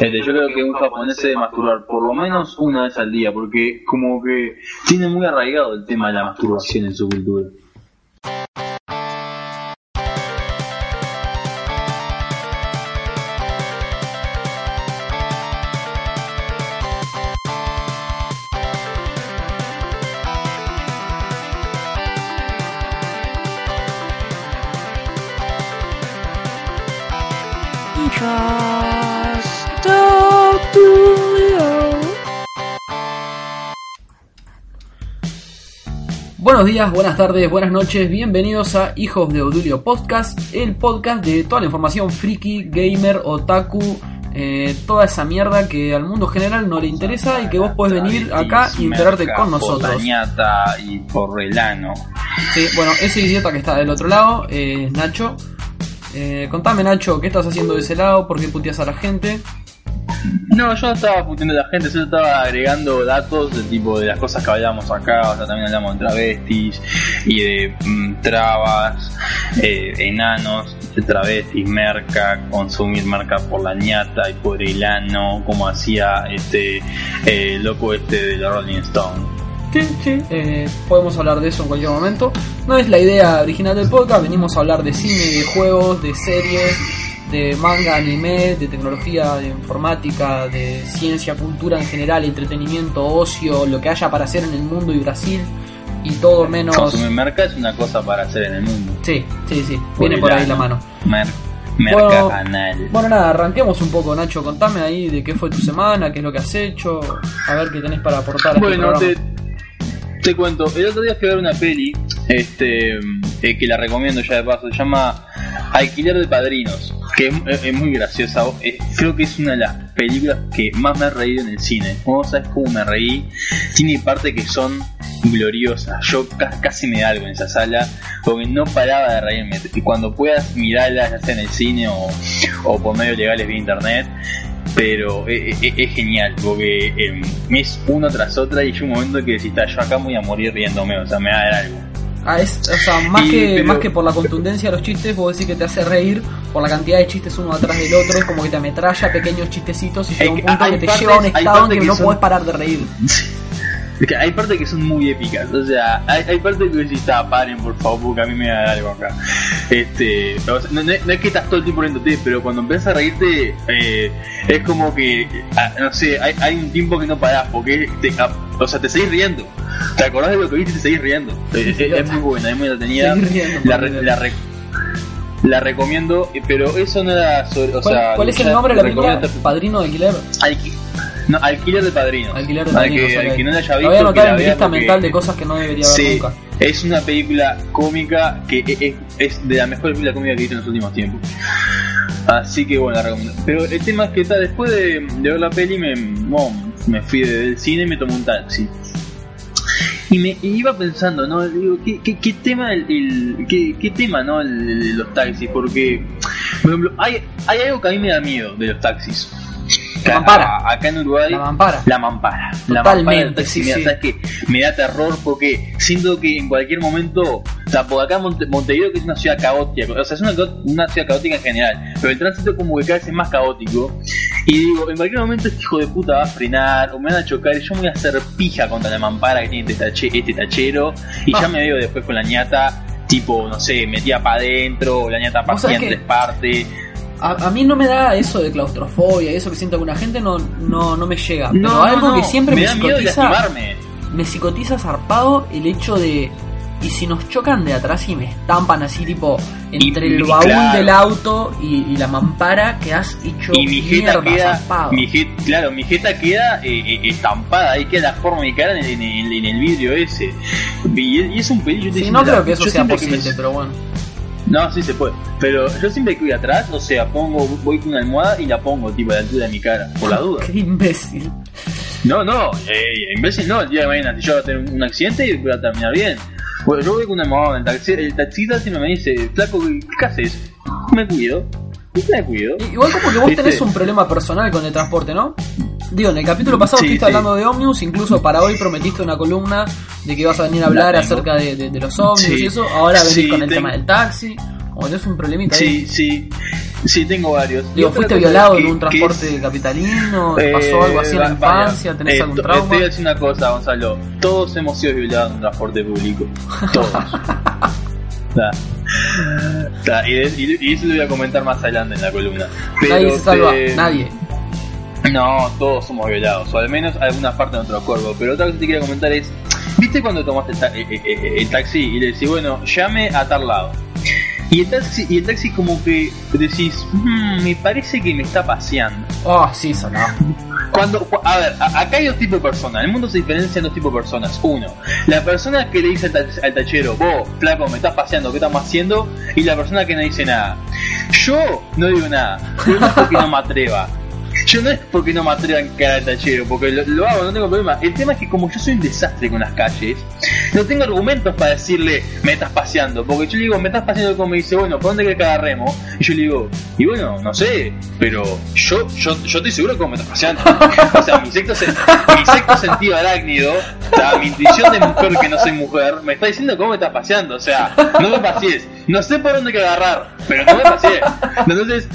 Este, yo creo que un japonés debe masturbar por lo menos una vez al día, porque como que tiene muy arraigado el tema de la masturbación en su cultura. Buenos días, buenas tardes, buenas noches, bienvenidos a Hijos de Odulio Podcast, el podcast de toda la información friki, gamer, otaku, eh, toda esa mierda que al mundo general no le interesa y que vos podés venir acá y enterarte con nosotros. Y por relano. Sí, bueno, ese idiota que está del otro lado es Nacho. Eh, contame Nacho, ¿qué estás haciendo de ese lado? ¿Por qué puteas a la gente? No, yo estaba puteando a la gente, yo estaba agregando datos del tipo de las cosas que hablábamos acá, o sea, también hablamos de travestis y de mm, trabas, eh, enanos, de travestis, merca, consumir merca por la ñata y por el ano, como hacía este eh, loco este de la Rolling Stone. Sí, sí, eh, podemos hablar de eso en cualquier momento. No es la idea original del podcast, venimos a hablar de cine, de juegos, de series, de manga, anime, de tecnología, de informática, de ciencia, cultura en general, entretenimiento, ocio, lo que haya para hacer en el mundo y Brasil y todo menos. Consumir merca es una cosa para hacer en el mundo. Sí, sí, sí, viene por ahí la mano. merca bueno, canal. Bueno, nada, arranquemos un poco, Nacho. Contame ahí de qué fue tu semana, qué es lo que has hecho, a ver qué tenés para aportar. A este bueno, te, te cuento. El otro día fui a ver una peli, este, eh, que la recomiendo ya de paso. Se llama Alquiler de Padrinos que es, muy graciosa. creo que es una de las películas que más me ha reído en el cine. ¿Cómo sabes cómo me reí? Tiene partes que son gloriosas. Yo casi me da algo en esa sala porque no paraba de reírme. Y cuando puedas mirarla, ya sea en el cine o, por medios legales vía internet, pero es, genial porque em, es uno tras otra y hay un momento que decís, yo acá voy a morir riéndome, o sea, me va a dar algo. Ah, es, o sea, más, que, más que por la contundencia de los chistes, vos decís que te hace reír por la cantidad de chistes uno atrás del otro, es como que te ametralla pequeños chistecitos y llega un punto que te lleva a un estado en que, no podés parar de reír. que hay partes que son muy épicas, o sea, hay, hay partes que decís, está, paren por favor, porque a mí me da algo acá. Este, no, es que estás todo el tiempo riéndote, pero cuando empiezas a reírte, eh, es como que, ah, no sé, hay, hay, un tiempo que no parás, porque te, ah, o sea, te seguís riendo. ¿Te acordás de lo que viste y te seguís riendo? Es, muy buena, es muy entretenida. La, la, la, recomiendo, pero eso no era sobre. O ¿Cuál, sea, ¿cuál es el nombre de la película? ¿Padrino de alquiler? No, alquiler de padrino. Alquiler de padrino. Al que, no la haya visto. voy a anotar en mi lista mental de cosas que no debería ver sí, nunca. Es una película cómica que es, es de la mejor película cómica que he visto en los últimos tiempos. Así que bueno, la recomiendo. Pero el tema es que está después de, de ver la peli me, me fui del cine y me tomé un taxi. Y me iba pensando, ¿no? Digo, ¿qué, qué, tema el, qué, tema, ¿no? El, los taxis, porque, por ejemplo, hay, hay algo que a mí me da miedo de los taxis. La mampara. Acá en Uruguay. La mampara. La mampara. Totalmente, sí, sí. que me da terror porque siento que en cualquier momento, o sea, por acá Montevideo que es una ciudad caótica, o sea, es una, una, ciudad caótica en general, pero el tránsito como que cada vez es más caótico. Y digo, en cualquier momento este hijo de puta va a frenar o me van a chocar y yo me voy a hacer pija contra la mampara que tiene este, este tachero y ya ah. me veo después con la ñata tipo, no sé, metía para adentro, la ñata partía en tres partes a, mí no me da eso de claustrofobia, eso que siento alguna gente no, no, no me llega. Pero algo que siempre me, psicotiza. Me psicotiza zarpado el hecho de. Y si nos chocan de atrás y me estampan así, tipo, entre el baúl del auto y, la mampara, que has hecho y mi jeta queda, claro, mi jeta queda eh, eh, estampada, ahí queda la forma de mi cara en, el vidrio ese. Y, es un peligro. Sí, no creo que eso sea posible, pero bueno. No, sí se puede. Pero yo siempre que voy atrás, o sea, pongo, voy con una almohada y la pongo tipo a la altura de mi cara, por la duda. Qué imbécil. No, no, eh, imbécil no, el día de mañana si yo voy a tener un accidente y voy a terminar bien. Bueno, yo voy con una almohada, el, taxi, el taxista siempre me dice, flaco, ¿qué haces? Me cuido. Me cuido. Igual como que vos tenés un problema personal con el transporte, ¿no? Digo, en el capítulo pasado estuviste hablando de Omnius, incluso para hoy prometiste una columna de que ibas a venir a hablar acerca de, los Omnius y eso. Ahora venís con el tema del taxi. O tenés un problemita ahí. Sí, sí, sí, tengo varios. Digo, ¿fuiste violado que- en un transporte es- capitalino? Eh, ¿Pasó algo así en la infancia? ¿Tenés eh, algún trauma? Te voy a decir una cosa, Gonzalo. Todos hemos sido violados en un transporte público. Todos. Y, de- y- y eso lo voy a comentar más adelante en la columna. Pero Nadie se salva, te- nadie. No, todos somos violados, o al menos alguna parte de nuestro cuerpo. Pero otra cosa que te quería comentar es: ¿viste cuando tomaste el, ta- eh, eh, eh, el taxi y le decís, bueno, llame a tal lado? Y el taxi, y el taxi como que decís, "Mm, me parece que me está paseando. Oh, sí, sonó. Cuando, cu- a ver, a- acá hay dos tipos de personas. El mundo se diferencia en dos tipos de personas. Uno, la persona que le dice al, tach- al tachero, vos, flaco, me estás paseando, ¿qué estamos haciendo? Y la persona que no dice nada. Yo no digo nada, pero no es porque no me atreva. Yo no es porque no me atreva a al tachero, porque lo, lo hago, no tengo problema. El tema es que como yo soy un desastre con las calles, no tengo argumentos para decirle, me estás paseando. Porque yo le digo, me estás paseando como me dice, bueno, ¿por dónde querés que agarremos? Y yo le digo, y bueno, no sé, pero yo, yo, yo estoy seguro de cómo me estás paseando. O sea, mi sexto, se- mi sexto sentido arácnido, o sea, mi intuición de mujer que no soy mujer, me está diciendo cómo me estás paseando. O sea, no me pasees. No sé por dónde que agarrar, pero no me pasees. Entonces,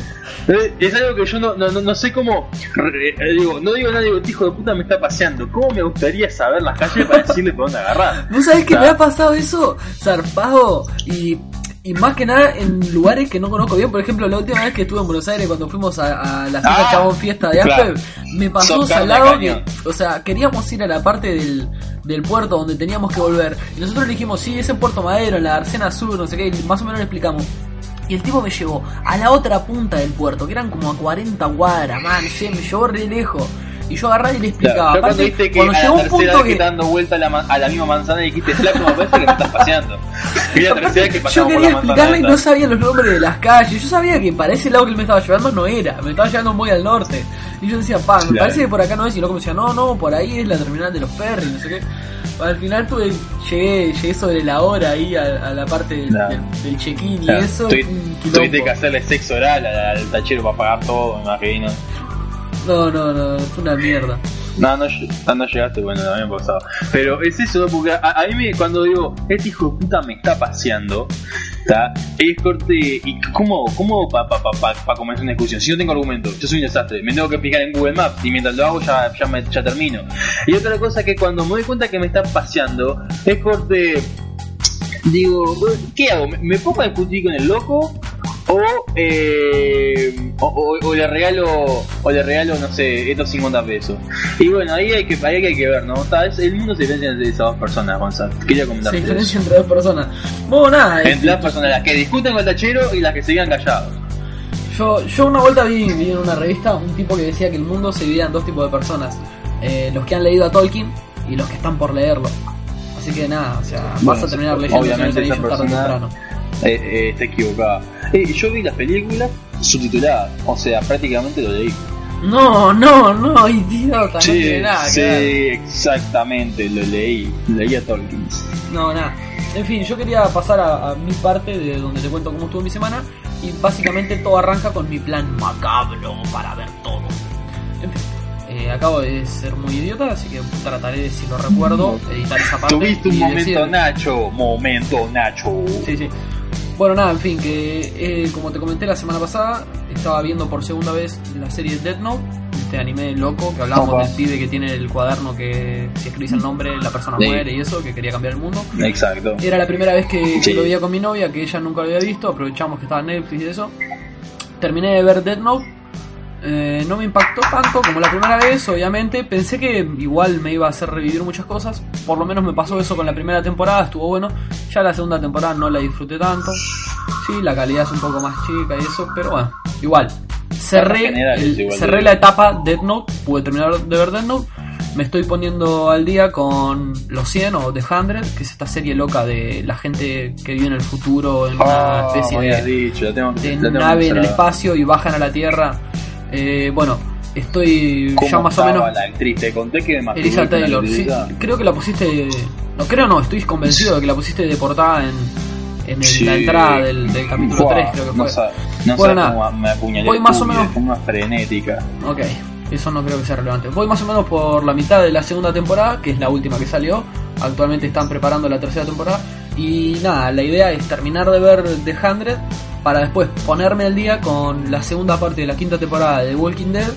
es algo que yo no, no, no, sé cómo. re- eh, digo, no digo nada, digo, "Este hijo de puta me está paseando. ¿Cómo me gustaría saber las calles para decirle por dónde agarrar? ¿Vos sabés que me ha pasado eso? Zarpado. Y, y más que nada en lugares que no conozco bien. Por ejemplo, la última vez que estuve en Buenos Aires cuando fuimos a, a la fiesta Ah, Chabón Fiesta de claro. Aspe, me pasó carne salado que, o sea, queríamos ir a la parte del, del puerto donde teníamos que volver. Y nosotros le dijimos, sí, es en Puerto Madero, en la Arcena Sur, no sé qué, y más o menos le explicamos. Y el tipo me llevó a la otra punta del puerto, que eran como a 40 cuadras, man, sí, me llevó re lejos. Y yo agarré y le explicaba. Claro, cuando Aparte, viste que cuando llegó un punto que dando vuelta a la, a la misma manzana y dijiste, flaco, me parece que me estás paseando. Y la tercera que Yo quería explicarle y no sabía los nombres de las calles. Yo sabía que para ese lado que él me estaba llevando no era. Me estaba llevando muy al norte. Y yo decía, pa, me Claro. parece que por acá no es. Y luego me decía, no, no, por ahí es la terminal de los ferries, no sé qué. Al final tuve, llegué, llegué sobre la hora ahí a, a la parte del, Claro. del- del check-in y eso. Tuviste que hacerle sexo oral al, al tachero para pagar todo, me imagino. No, no, no, fue una mierda. No, no, ll- no, llegaste, bueno, no había pasado. Pero es eso, porque a, a mí me, cuando digo, este hijo de puta me está paseando, ¿está? Es corte, ¿y cómo, cómo para pa, pa, pa, pa comenzar una discusión? Si no tengo argumento, yo soy un desastre, me tengo que fijar en Google Maps y mientras lo hago ya, ya, me, ya termino. Y otra cosa que cuando me doy cuenta que me está paseando, es corte, digo, ¿qué hago? ¿Me, me pongo a discutir con el loco? O, eh, o, o- o le regalo o le regalo no sé estos 50 pesos y bueno ahí hay que ahí hay que ver no es- el mundo se diferencia entre esas dos personas Gonzalo quería Se comentarte eso. diferencia entre dos personas. Bueno, nada, entre este, las personas las que discuten con el tachero y las que se quedan callados Yo, yo una vuelta vi, vi en una revista un tipo que decía que el mundo se dividía en dos tipos de personas. Eh, los que han leído a Tolkien y los que están por leerlo. Así que nada, o sea, vas Bueno, a terminar leyendo obviamente esa persona- eh, eh, está equivocada Eh, yo vi las películas subtituladas o sea prácticamente lo leí No, no, no, idiota, no tiene nada sí, exactamente lo leí leí a Tolkien No, nada. En fin, yo quería pasar a, a mi parte de donde te cuento cómo estuvo mi semana. Y básicamente todo arranca con mi plan macabro para ver todo. En fin, eh, acabo de ser muy idiota, así que trataré de, si lo recuerdo, editar esa parte. tuviste un y momento decir- Nacho momento Nacho Sí, sí. Bueno, nada, en fin, que eh, como te comenté la semana pasada, estaba viendo por segunda vez la serie Death Note, este anime loco que hablábamos Opa. del pibe que tiene el cuaderno que si escribís el nombre la persona Sí. muere y eso, que quería cambiar el mundo. exacto Era la primera vez que, Sí. lo veía con mi novia, que ella nunca lo había visto, aprovechamos que estaba en Netflix y eso. Terminé de ver Death Note. Eh, no me impactó tanto como la primera vez, obviamente. Pensé que igual me iba a hacer revivir muchas cosas. Por lo menos me pasó eso con la primera temporada, estuvo bueno. Ya la segunda temporada no la disfruté tanto. Sí, la calidad es un poco más chica y eso, pero bueno, igual. Cerré, general es el- igual de cerré la etapa Death Note, pude terminar de ver Death Note. Me estoy poniendo al día con Los 100 o The 100, que es esta serie loca de la gente que vive en el futuro en una Oh, especie de, dicho, la tengo, de nave en el espacio y bajan a la Tierra. Eh, bueno, estoy ¿Cómo ya más o menos... la actriz? Te conté que me Elisa Taylor, sí, creo que la pusiste... No, creo no, estoy convencido de que la pusiste de portada en, en el- Sí. la entrada del, del capítulo Buah, 3, creo que fue. No, sa- no Bueno, cómo me apuñalé Voy más o menos- forma frenética. Ok, eso no creo que sea relevante. Voy más o menos por la mitad de la segunda temporada, que es la última que salió. Actualmente están preparando la tercera temporada. Y nada, la idea es terminar de ver The 100 para después ponerme al día con la segunda parte de la quinta temporada de The Walking Dead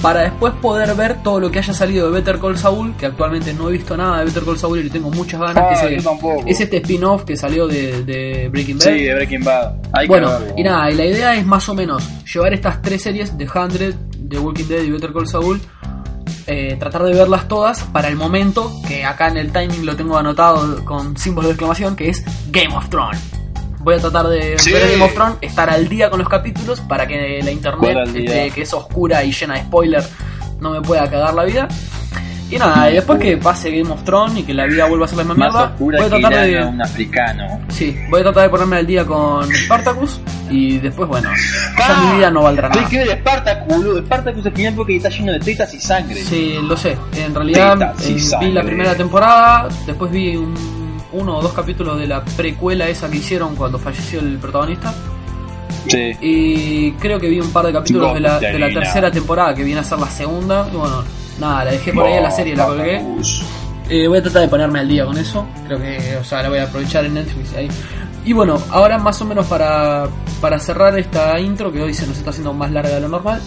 para después poder ver todo lo que haya salido de Better Call Saul, que actualmente no he visto nada de Better Call Saul y le tengo muchas ganas, Ah, que es, tampoco. es este spin-off que salió de, de Breaking Bad. Sí, de Breaking Bad. Hay bueno, y nada, y la idea es más o menos llevar estas tres series de 100, The Walking Dead y Better Call Saul, eh, tratar de verlas todas para el momento, que acá en el timing lo tengo anotado con símbolo de exclamación, que es Game of Thrones. Voy a tratar de Sí. ver Game of Thrones, estar al día con los capítulos para que la internet, al este, que es oscura y llena de spoiler, no me pueda cagar la vida. Y nada, y después que pase Game of Thrones y que la vida vuelva a ser la misma Más mierda, voy a tratar de... un africano. Sí, voy a tratar de ponerme al día con Spartacus y después, bueno, ya mi vida no valdrá nada. que ver Spartacus, boludo. Spartacus es genial porque está lleno de tetas y sangre. Sí, lo sé. En realidad eh, vi la primera temporada, después vi un, uno o dos capítulos de la precuela esa que hicieron cuando falleció el protagonista Sí. y creo que vi un par de capítulos de la, de la tercera temporada que viene a ser la segunda y bueno, nada, la dejé por ahí a la serie, la colgué. Eh, voy a tratar de ponerme al día con eso. Creo que, o sea, la voy a aprovechar en Netflix ahí. Y bueno, ahora más o menos para, para cerrar esta intro, que hoy se nos está haciendo más larga de lo normal,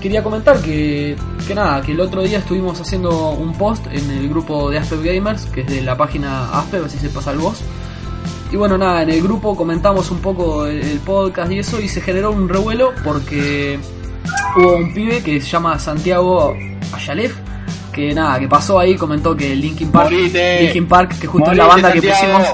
quería comentar que, que nada, que el otro día estuvimos haciendo un post en el grupo de Aspev Gamers, que es de la página Aspev, así se pasa el voz. Y bueno, nada, en el grupo comentamos un poco el, el podcast y eso, y se generó un revuelo porque hubo un pibe que se llama Santiago Ayalef, que nada, que pasó ahí, comentó que Linkin Park. Linkin Park, que justo es la banda que pusimos,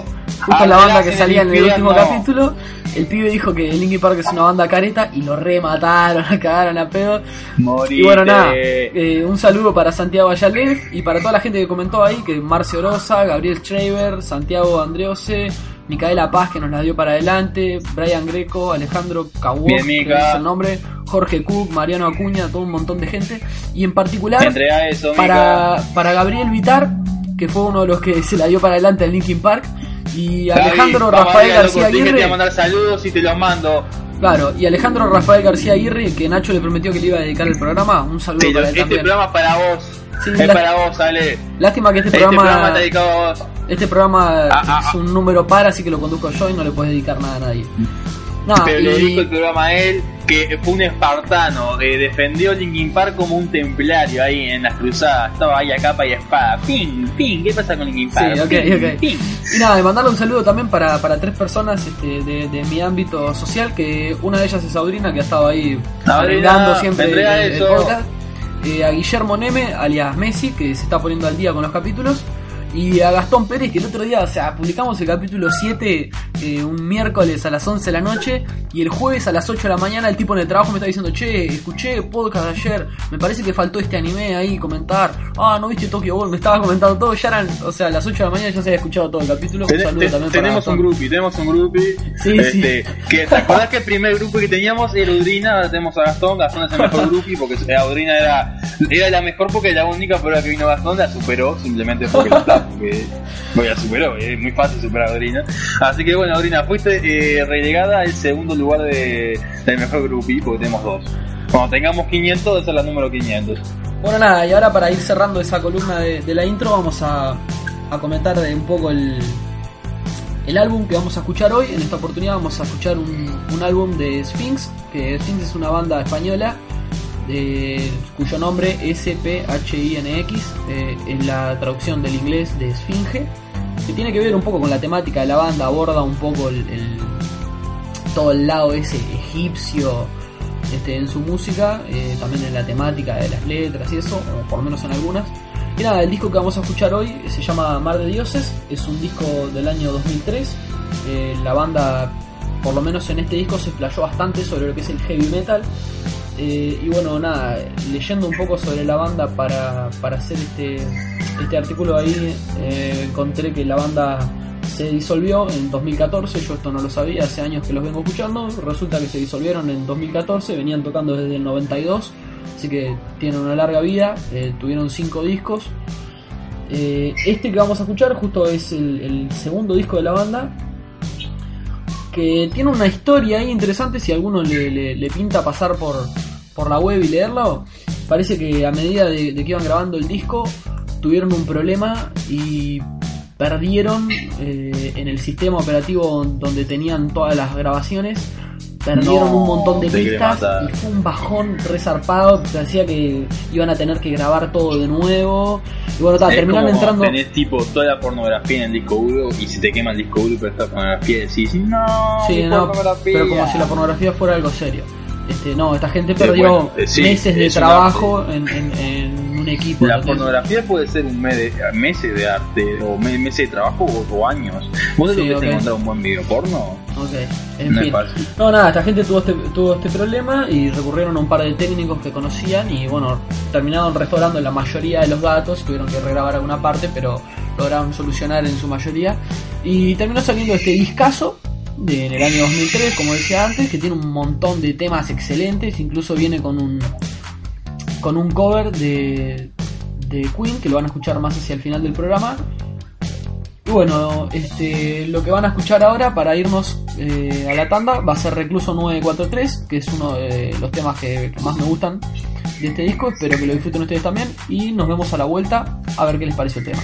justo es la banda que salía en el último capítulo, el pibe dijo que Linkin Park es una banda careta y lo remataron, la cagaron a pedo. Morite. Y bueno, nada, eh, un saludo para Santiago Ayalef y para toda la gente que comentó ahí, que Marcio Rosa, Gabriel Schreiber, Santiago Andreose, Micaela Paz que nos la dio para adelante, Brian Greco, Alejandro Cawos, que es el nombre, Jorge Cook, Mariano Acuña, todo un montón de gente. Y en particular eso, para, para Gabriel Vitar, que fue uno de los que se la dio para adelante al Linkin Park, y Alejandro Rafael García Te voy a Aguirre. mandar saludos y te los mando. Claro, y Alejandro Rafael García Aguirre, que Nacho le prometió que le iba a dedicar el programa, un saludo para él este también. programa es para vos. Sí, es la- para vos, Ale. Lástima que este Este programa, programa está dedicado a vos. este programa Ah, ah, es un número par, así que lo conduzco yo y no le puedes dedicar nada a nadie. Pero y- dedico el programa a él, que fue un espartano, eh, defendió Linkin Park como un templario ahí en las cruzadas, estaba ahí a capa y espada, ping, ping, ¿qué pasa con Linkin Park? Sí, ok, Ping, ok. ping. Y nada, de mandarle un saludo también para, para tres personas este, de, de mi ámbito social, que una de ellas es Sabrina, que ha estado ahí arreglando siempre el, vendré a el eso. podcast. Eh, a Guillermo Neme, alias Messi, que se está poniendo al día con los capítulos. Y a Gastón Pérez, que el otro día, o sea, publicamos el capítulo 7 eh, un miércoles a las 11 de la noche. Y el jueves a las 8 de la mañana, el tipo en el trabajo me está diciendo: Che, escuché podcast de ayer. Me parece que faltó este anime ahí comentar. Ah, no viste Tokyo Ghoul. Me estaba comentando todo. Ya eran, o sea, a las 8 de la mañana ya se había escuchado todo el capítulo. Un saludo ten- también para tenemos un grupi, tenemos un grupi. Sí, este, Que, ¿Te acordás que el primer grupo que teníamos era Udrina? Ahora tenemos a Gastón. Gastón es el mejor grupi porque eh, Udrina era, era la mejor porque era la única, ahora que vino Gastón la superó simplemente porque la Porque, bueno, la superó, es muy fácil superar a Udrina. Así que bueno, Udrina, fuiste eh, relegada al segundo lugar de, del mejor grupi porque tenemos dos. Cuando tengamos 500, esa es la número 500. Bueno, nada, y ahora para ir cerrando esa columna de, de la intro, vamos a, a comentar de un poco el, el álbum que vamos a escuchar hoy. En esta oportunidad vamos a escuchar un, un álbum de Sphinx, que Sphinx es una banda española de, cuyo nombre S-P-H-I-N-X eh, es la traducción del inglés de Esfinge, que tiene que ver un poco con la temática de la banda, aborda un poco todo el lado ese egipcio este, en su música, eh, también en la temática de las letras y eso, o por lo menos en algunas. Y nada, el disco que vamos a escuchar hoy se llama Mar de Dioses, es un disco del año 2003. Eh, la banda, por lo menos en este disco, se explayó bastante sobre lo que es el heavy metal. Eh, y bueno, nada, leyendo un poco sobre la banda para, para hacer este, este artículo ahí, eh, encontré que la banda se disolvió en 2014, yo esto no lo sabía, hace años que los vengo escuchando, resulta que se disolvieron en 2014, venían tocando desde el 92, así que tienen una larga vida, eh, tuvieron cinco discos. Este que vamos a escuchar justo es el, segundo disco de la banda, que tiene una historia ahí interesante si alguno le- le pinta pasar por, por la web y leerlo. Parece que a medida de, de que iban grabando el disco tuvieron un problema y perdieron eh, en el sistema operativo donde tenían todas las grabaciones, perdieron No, un montón de pistas y fue un bajón resarpado. Decía que iban a tener que grabar todo de nuevo. Y bueno, ta, terminaron entrando. tenés tipo toda la pornografía en el disco duro y se te quema el disco duro pero esta pornografía decís no Sí, no, pornografía". pero como si la pornografía fuera algo serio. Este, no, esta gente perdió bueno, eh, sí, meses de trabajo en, en- en un equipo. la pornografía puede ser un mes de, meses de arte o me- meses de trabajo o, o años vos Sí, te lo que ok. encontrar un buen video porno Ok, en fin. No, nada, esta gente tuvo este, tuvo este problema y recurrieron a un par de técnicos que conocían y bueno, terminaron restaurando la mayoría de los datos, tuvieron que regrabar alguna parte, pero lograron solucionar en su mayoría. Y terminó saliendo este discazo de, en el año 2003, como decía antes, que tiene un montón de temas excelentes, incluso viene con un con un cover de, de Queen, que lo van a escuchar más hacia el final del programa. Y bueno, este, lo que van a escuchar ahora para irnos eh, a la tanda va a ser Recluso 943, que es uno de los temas que, que más me gustan de este disco. Espero que lo disfruten ustedes también. Y nos vemos a la vuelta a ver qué les pareció el tema.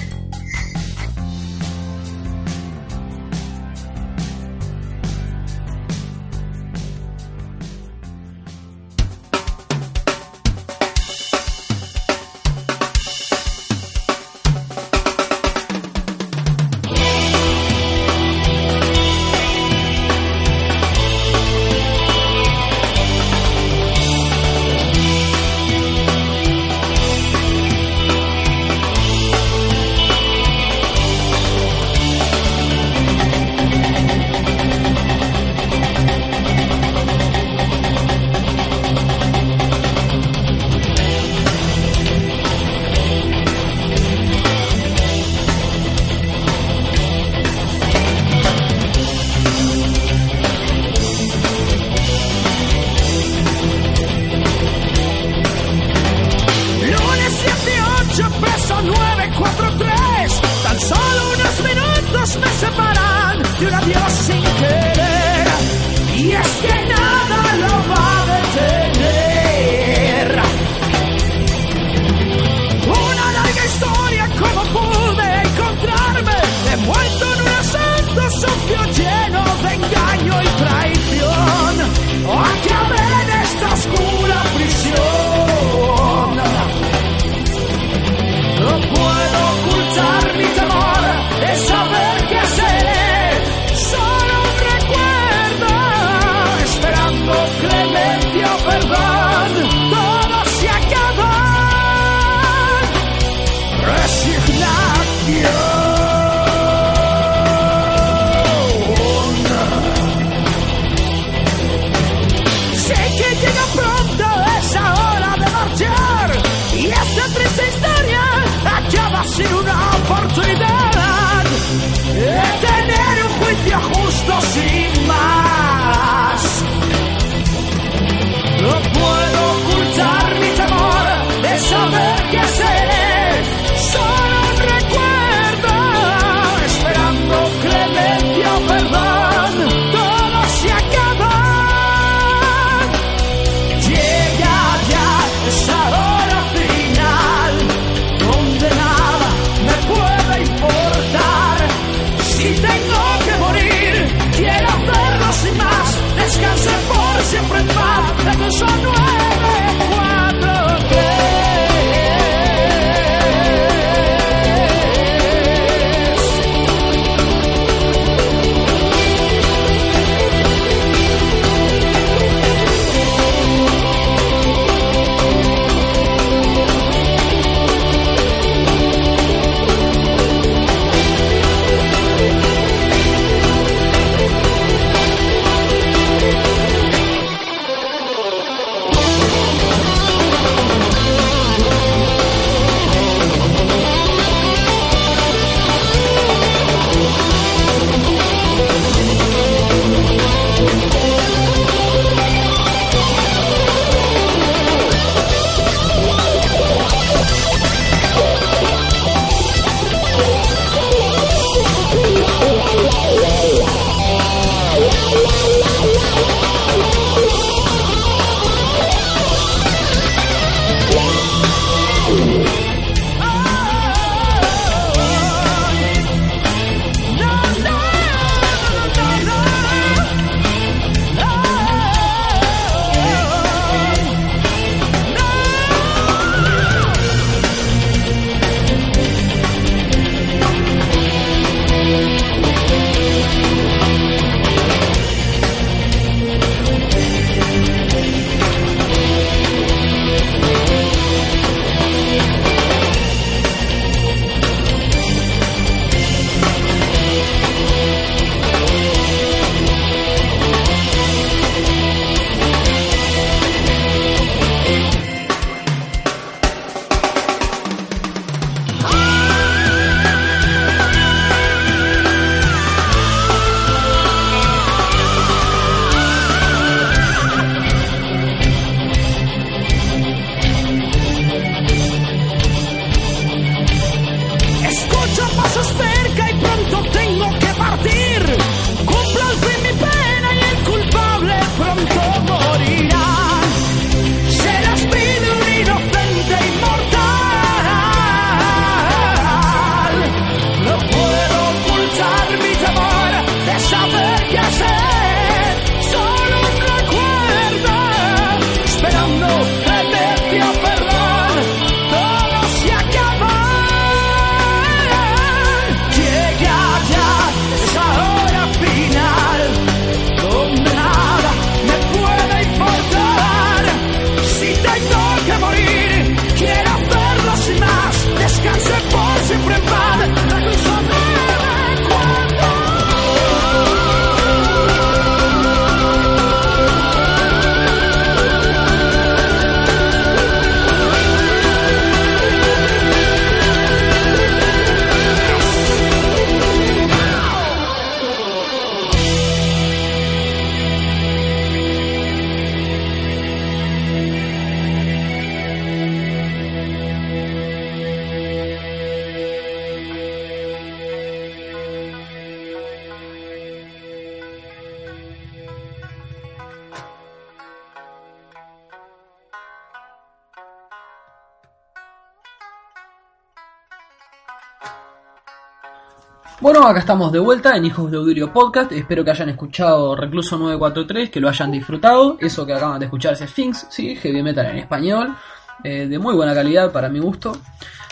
Bueno, acá estamos de vuelta en Hijos de Audirio Podcast. Espero que hayan escuchado Recluso 943, que lo hayan disfrutado. Eso que acaban de escuchar es Sphinx, sí, heavy metal en español, eh, de muy buena calidad para mi gusto.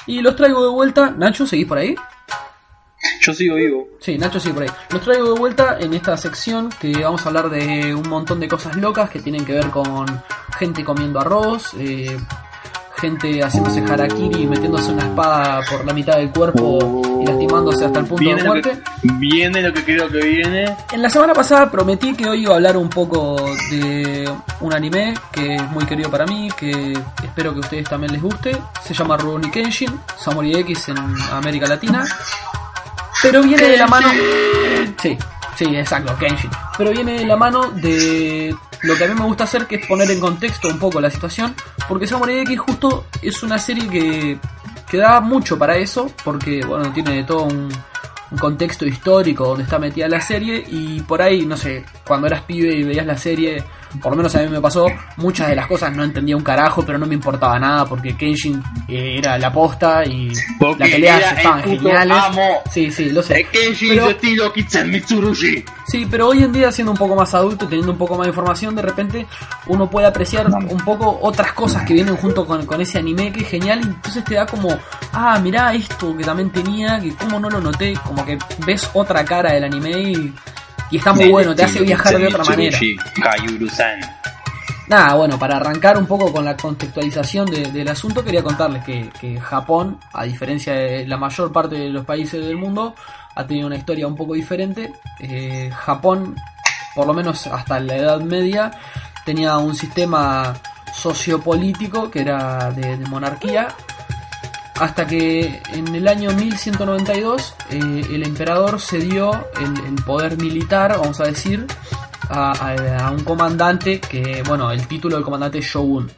Y los traigo de vuelta. Nacho, ¿seguís por ahí? Yo sigo vivo. Sí, Nacho sigue por ahí. Los traigo de vuelta en esta sección que vamos a hablar de un montón de cosas locas que tienen que ver con gente comiendo arroz, eh, gente haciéndose harakiri y metiéndose una espada por la mitad del cuerpo y lastimándose hasta el punto de lo, muerte. que, viene lo que creo que viene. En la semana pasada prometí que hoy iba a hablar un poco de un anime que es muy querido para mí, que espero que a ustedes también les guste. Se llama Rurouni Kenshin, Samurai X en América Latina. Pero viene de la mano... Sí, sí, exacto, Kenshin. Pero viene de la mano de lo que a mí me gusta hacer, que es poner en contexto un poco la situación. Porque Samurai X justo es una serie que, que da mucho para eso, porque bueno, tiene todo un, un contexto histórico donde está metida la serie y por ahí, no sé, cuando eras pibe y veías la serie, por lo menos a mí me pasó, muchas de las cosas no entendía un carajo, pero no me importaba nada porque Kenshin eh, era la posta y Porque las peleas era estaban geniales. amo. Sí, sí, lo sé. Kenshin Pero- estilo Kitsen Mitsurushi. Sí, pero hoy en día siendo un poco más adulto, teniendo un poco más de información, de repente uno puede apreciar un poco otras cosas que vienen junto con, con ese anime que es genial. Y entonces te da como, ah, mirá esto que también tenía, que como no lo noté, como que ves otra cara del anime y, y está muy bueno, te hace viajar de otra manera. Nada, bueno, para arrancar un poco con la contextualización de- del asunto, quería contarles que, que Japón, a diferencia de la mayor parte de los países del mundo, ha tenido una historia un poco diferente. Eh, Japón, por lo menos hasta la Edad Media, tenía un sistema sociopolítico que era de, de monarquía, hasta que en el año 1192 eh, el emperador cedió el, el poder militar, vamos a decir, a, a- a un comandante que, bueno, el título del comandante es Shogun.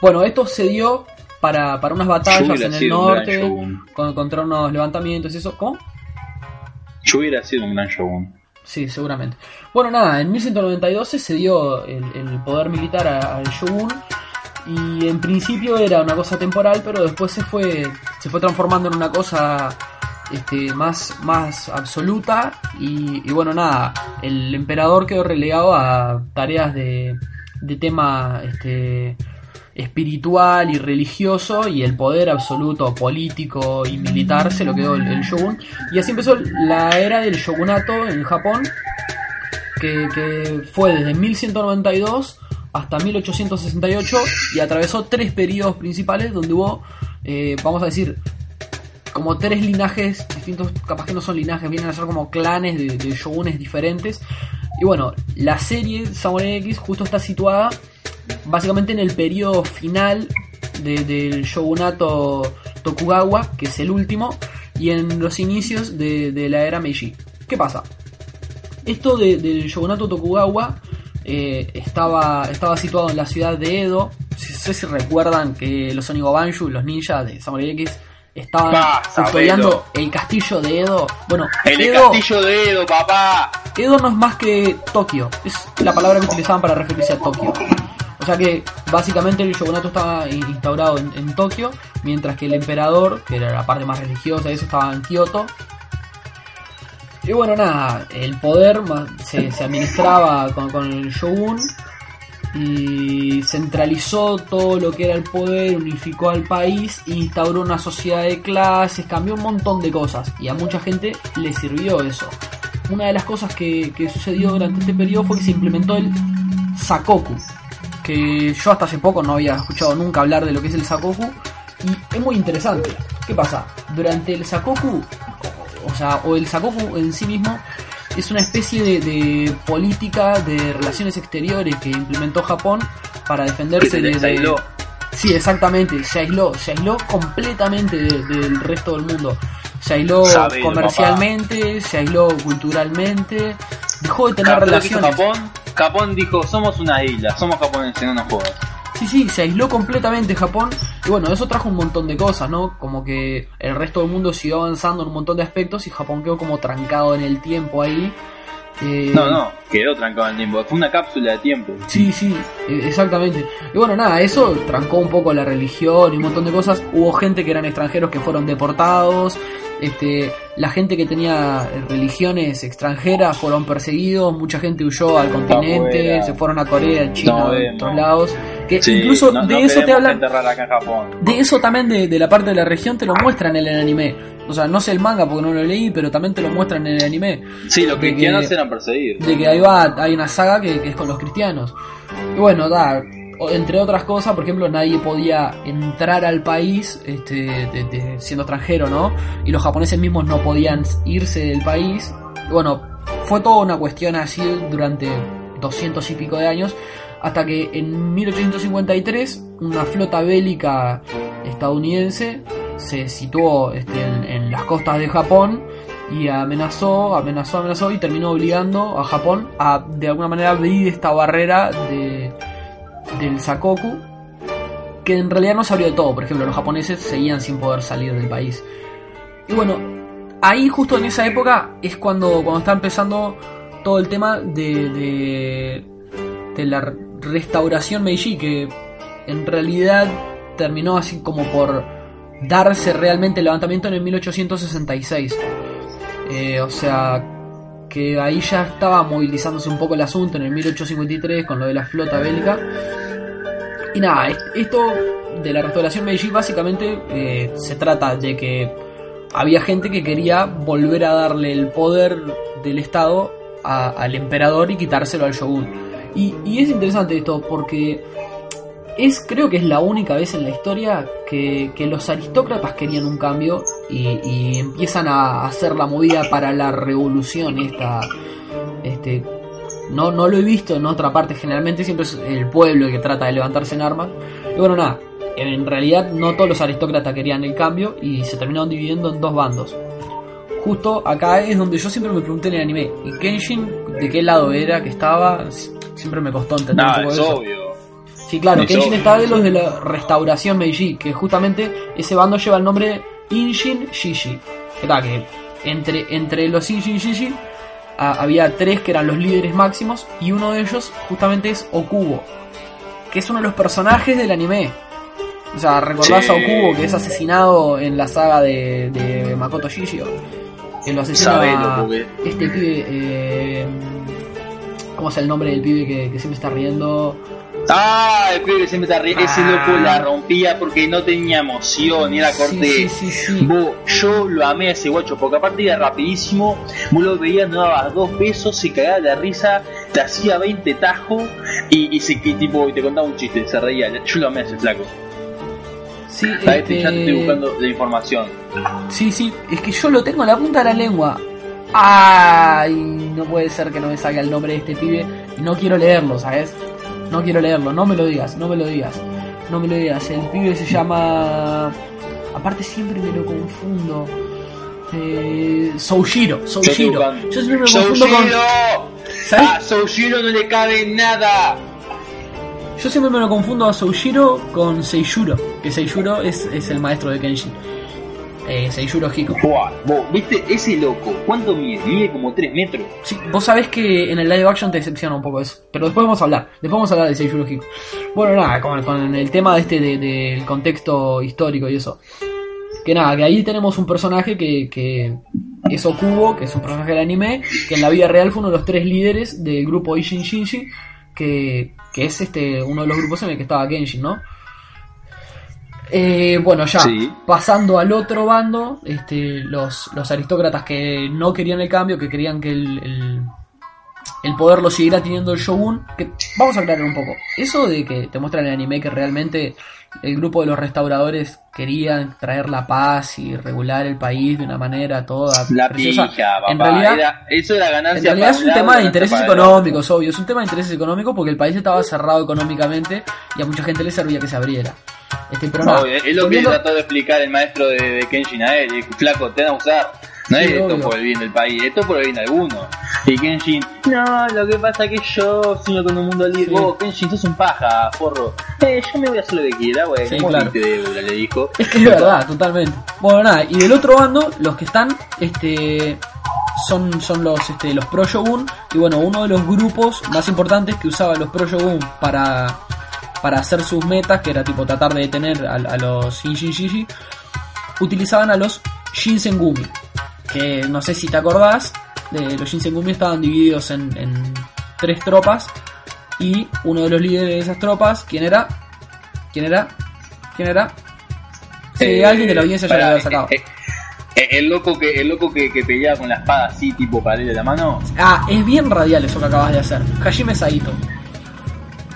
Bueno, esto se dio para, para unas batallas en el un norte, con- contra unos levantamientos y eso. ¿Cómo? Yo hubiera sido un gran shogun. Sí, seguramente. Bueno, nada, en 1192 se dio el, el poder militar al shogun y en principio era una cosa temporal, pero después se fue se fue transformando en una cosa este, más, más absoluta. Y, bueno, nada, el emperador quedó relegado a tareas de, de tema este, espiritual y religioso y el poder absoluto político y militar se lo quedó el, el shogun. Y así empezó la era del shogunato en Japón que, que fue desde 1192 hasta 1868 y atravesó tres periodos principales donde hubo, eh, vamos a decir, como tres linajes distintos, capaz que no son linajes, vienen a ser como clanes de, de shogunes diferentes. Y bueno, la serie Samurai X justo está situada básicamente en el periodo final de- del shogunato Tokugawa, que es el último, y en los inicios de, de la era Meiji. ¿Qué pasa? Esto de- del shogunato Tokugawa eh, estaba, estaba situado en la ciudad de Edo. No sé si recuerdan que los Onigobanshu, los ninjas de Samurai X, estaban Ah, custodiando el castillo de Edo. Bueno, En el Edo, castillo de Edo, papá. Edo no es más que Tokio, es la palabra que utilizaban para referirse a Tokio. O sea que básicamente el shogunato estaba in- instaurado en, en Tokio, mientras que el emperador, que era la parte más religiosa, eso estaba en Kioto. Y bueno, nada, el poder se administraba con, con el shogun y centralizó todo lo que era el poder, unificó al país, instauró una sociedad de clases, cambió un montón de cosas y a mucha gente le sirvió eso. Una de las cosas que, que sucedió durante este periodo fue que se implementó el Sakoku, que yo hasta hace poco no había escuchado nunca hablar de lo que es el Sakoku y es muy interesante. ¿Qué pasa? Durante el Sakoku, o, sea, o el Sakoku en sí mismo es una especie de, de política de relaciones exteriores que implementó Japón para defenderse se de, de-. Sí, exactamente, se aisló, se aisló completamente de- del resto del mundo. Se aisló Sabido, comercialmente, se aisló culturalmente, dejó de tener relaciones. Japón, Japón dijo, somos una isla, somos japoneses, no nos jodas. Sí, sí, se aisló completamente Japón. Y bueno, eso trajo un montón de cosas, ¿no? Como que el resto del mundo siguió avanzando en un montón de aspectos y Japón quedó como trancado en el tiempo ahí. Eh, No, no, quedó trancado en el tiempo. Fue una cápsula de tiempo. Sí, sí, e- exactamente. Y bueno, nada, eso trancó un poco la religión y un montón de cosas. Hubo gente que eran extranjeros que fueron deportados. Este, la gente que tenía religiones extranjeras fueron perseguidos. Mucha gente huyó al continente, se fueron a Corea, China, No a otros lados. Sí, incluso no- de no eso te hablan. acá en Japón. De eso también de, de la parte de la región te lo muestran en el anime. O sea, no sé el manga porque no lo leí, pero también te lo muestran en el anime. Sí, los cristianos que- eran perseguidos. de que ahí va, hay una saga que, que es con los cristianos. Y bueno, da, entre otras cosas, por ejemplo, nadie podía entrar al país este, de- de- siendo extranjero, ¿no? Y los japoneses mismos no podían irse del país. Y bueno, fue toda una cuestión así durante 200 y pico de años, hasta que en 1853 una flota bélica estadounidense se situó este, en, las costas de Japón y amenazó, amenazó, amenazó y terminó obligando a Japón a de alguna manera abrir esta barrera de, del Sakoku que en realidad no se abrió de todo, por ejemplo los japoneses seguían sin poder salir del país. Y bueno, ahí justo en esa época es cuando, cuando está empezando todo el tema de, de, de la restauración Meiji, que en realidad terminó así como por darse realmente el levantamiento en el 1866. Eh, o sea, que ahí ya estaba movilizándose un poco el asunto en el 1853 con lo de la flota bélica. Y nada, es- esto de la restauración Meiji básicamente eh, se trata de que había gente que quería volver a darle el poder del Estado a- al emperador y quitárselo al shogun. Y, es interesante esto porque es creo que es la única vez en la historia que, que los aristócratas querían un cambio y, y empiezan a hacer la movida para la revolución esta este no, no lo he visto en otra parte generalmente siempre es el pueblo el que trata de levantarse en armas. Y bueno nada en realidad no todos los aristócratas querían el cambio y se terminaron dividiendo en dos bandos. Justo acá es donde yo siempre me pregunté en el anime y Kenshin de qué lado era que estaba siempre me costó entender un poco es eso obvio. Sí, claro, Es Kenshin obvio. está de los de la restauración Meiji, que justamente ese bando lleva el nombre Inshin Shishi. Que entre, entre los Inshin Shishi ah, había tres que eran los líderes máximos y uno de ellos justamente es Okubo, que es uno de los personajes del anime. O sea, ¿recordás Sí. a Okubo que es asesinado en la saga de, de Makoto Shishio? Que lo asesina Sabelo, porque- este pibe... Eh, ¿Cómo es el nombre del pibe que, que siempre está riendo? Ah, el pibe que siempre está ri- Ese Ah. loco la rompía porque no tenía emoción, era corte. Sí, sí. Vos, yo lo amé a ese guacho porque aparte era rapidísimo. Vos lo veías, no dabas dos pesos, se cagaba de risa, te hacía 20 tajos y, y se y tipo y te contaba un chiste, se reía. Yo lo amé a ese flaco. Sí, este, Ya te estoy buscando la información. sí, sí, es que yo lo tengo en la punta de la lengua. Ay, no puede ser que no me salga el nombre de este pibe. No quiero leerlo, ¿sabes? No quiero leerlo, no me lo digas, no me lo digas. No me lo digas. El pibe se llama. Aparte, siempre me lo confundo. Eh, Soujiro, Soujiro. Yo siempre me confundo con. ¡Soujiro! ¿Sabés? A Soujiro no le cabe nada. Yo siempre me lo confundo a Soujiro con Seiyuro. Que Seiyuro es, es el maestro de Kenshin. Eh, Seiyuro Hiko. Buah, vos, ¿viste? Ese loco, ¿cuánto mide? Mide como 3 metros. Sí, vos sabés que en el live action te decepciona un poco eso. Pero después vamos a hablar. Después vamos a hablar de Seiyuro Hiko. Bueno, nada, con, con el tema de este de- del contexto histórico y eso. Que nada, que ahí tenemos un personaje que, que es Okubo, que es un personaje del anime, que en la vida real fue uno de los tres líderes del grupo Ishin Shinji, que, que es este uno de los grupos en el que estaba Genshin, ¿no? Eh, bueno, ya, Sí. pasando al otro bando, este, los, los aristócratas que no querían el cambio, que querían que el, el, el poder lo siguiera teniendo el shogun, que vamos a aclarar un poco. Eso de que te muestra en el anime que realmente el grupo de los restauradores querían traer la paz y regular el país de una manera toda La preciosa. pija, papá. en realidad, Era- eso era ganancia en realidad es un tema de intereses económicos, obvio. Es un tema de intereses económicos porque el país estaba cerrado económicamente y a mucha gente le servía que se abriera. Este, pero nada, Obvio, es lo que trató de explicar el maestro de, de él. y, Flaco, te van a usar. No Sí, es esto obvio. por el bien del país, esto por el bien de alguno. Y Kenshin, no, lo que pasa es que yo sueño con un mundo libre. Sí. Vos, Kenshin, sos un paja, forro. Eh, yo me voy a hacer lo que quiera, güey. Sí, ¿Cómo claro. te debo? Le dijo. Es que es verdad, totalmente. Bueno, nada, y del otro bando, los que están este, son, son los, este, los Pro Shogun. Y bueno, uno de los grupos más importantes que usaba los Pro Shogun para, para hacer sus metas, que era tipo tratar de detener a, a los Shinshin utilizaban a los Shinsengumi. Que no sé si te acordás, de los Shinsengumi estaban divididos en, en tres tropas. Y uno de los líderes de esas tropas, ¿quién era? ¿Quién era? ¿Quién era? Sí, Eh, alguien de la audiencia ya lo había sacado. eh, eh, el loco que el loco que, que peleaba con la espada así tipo paralela de la mano Ah, es bien radial eso que acabas de hacer. Hajime Saito.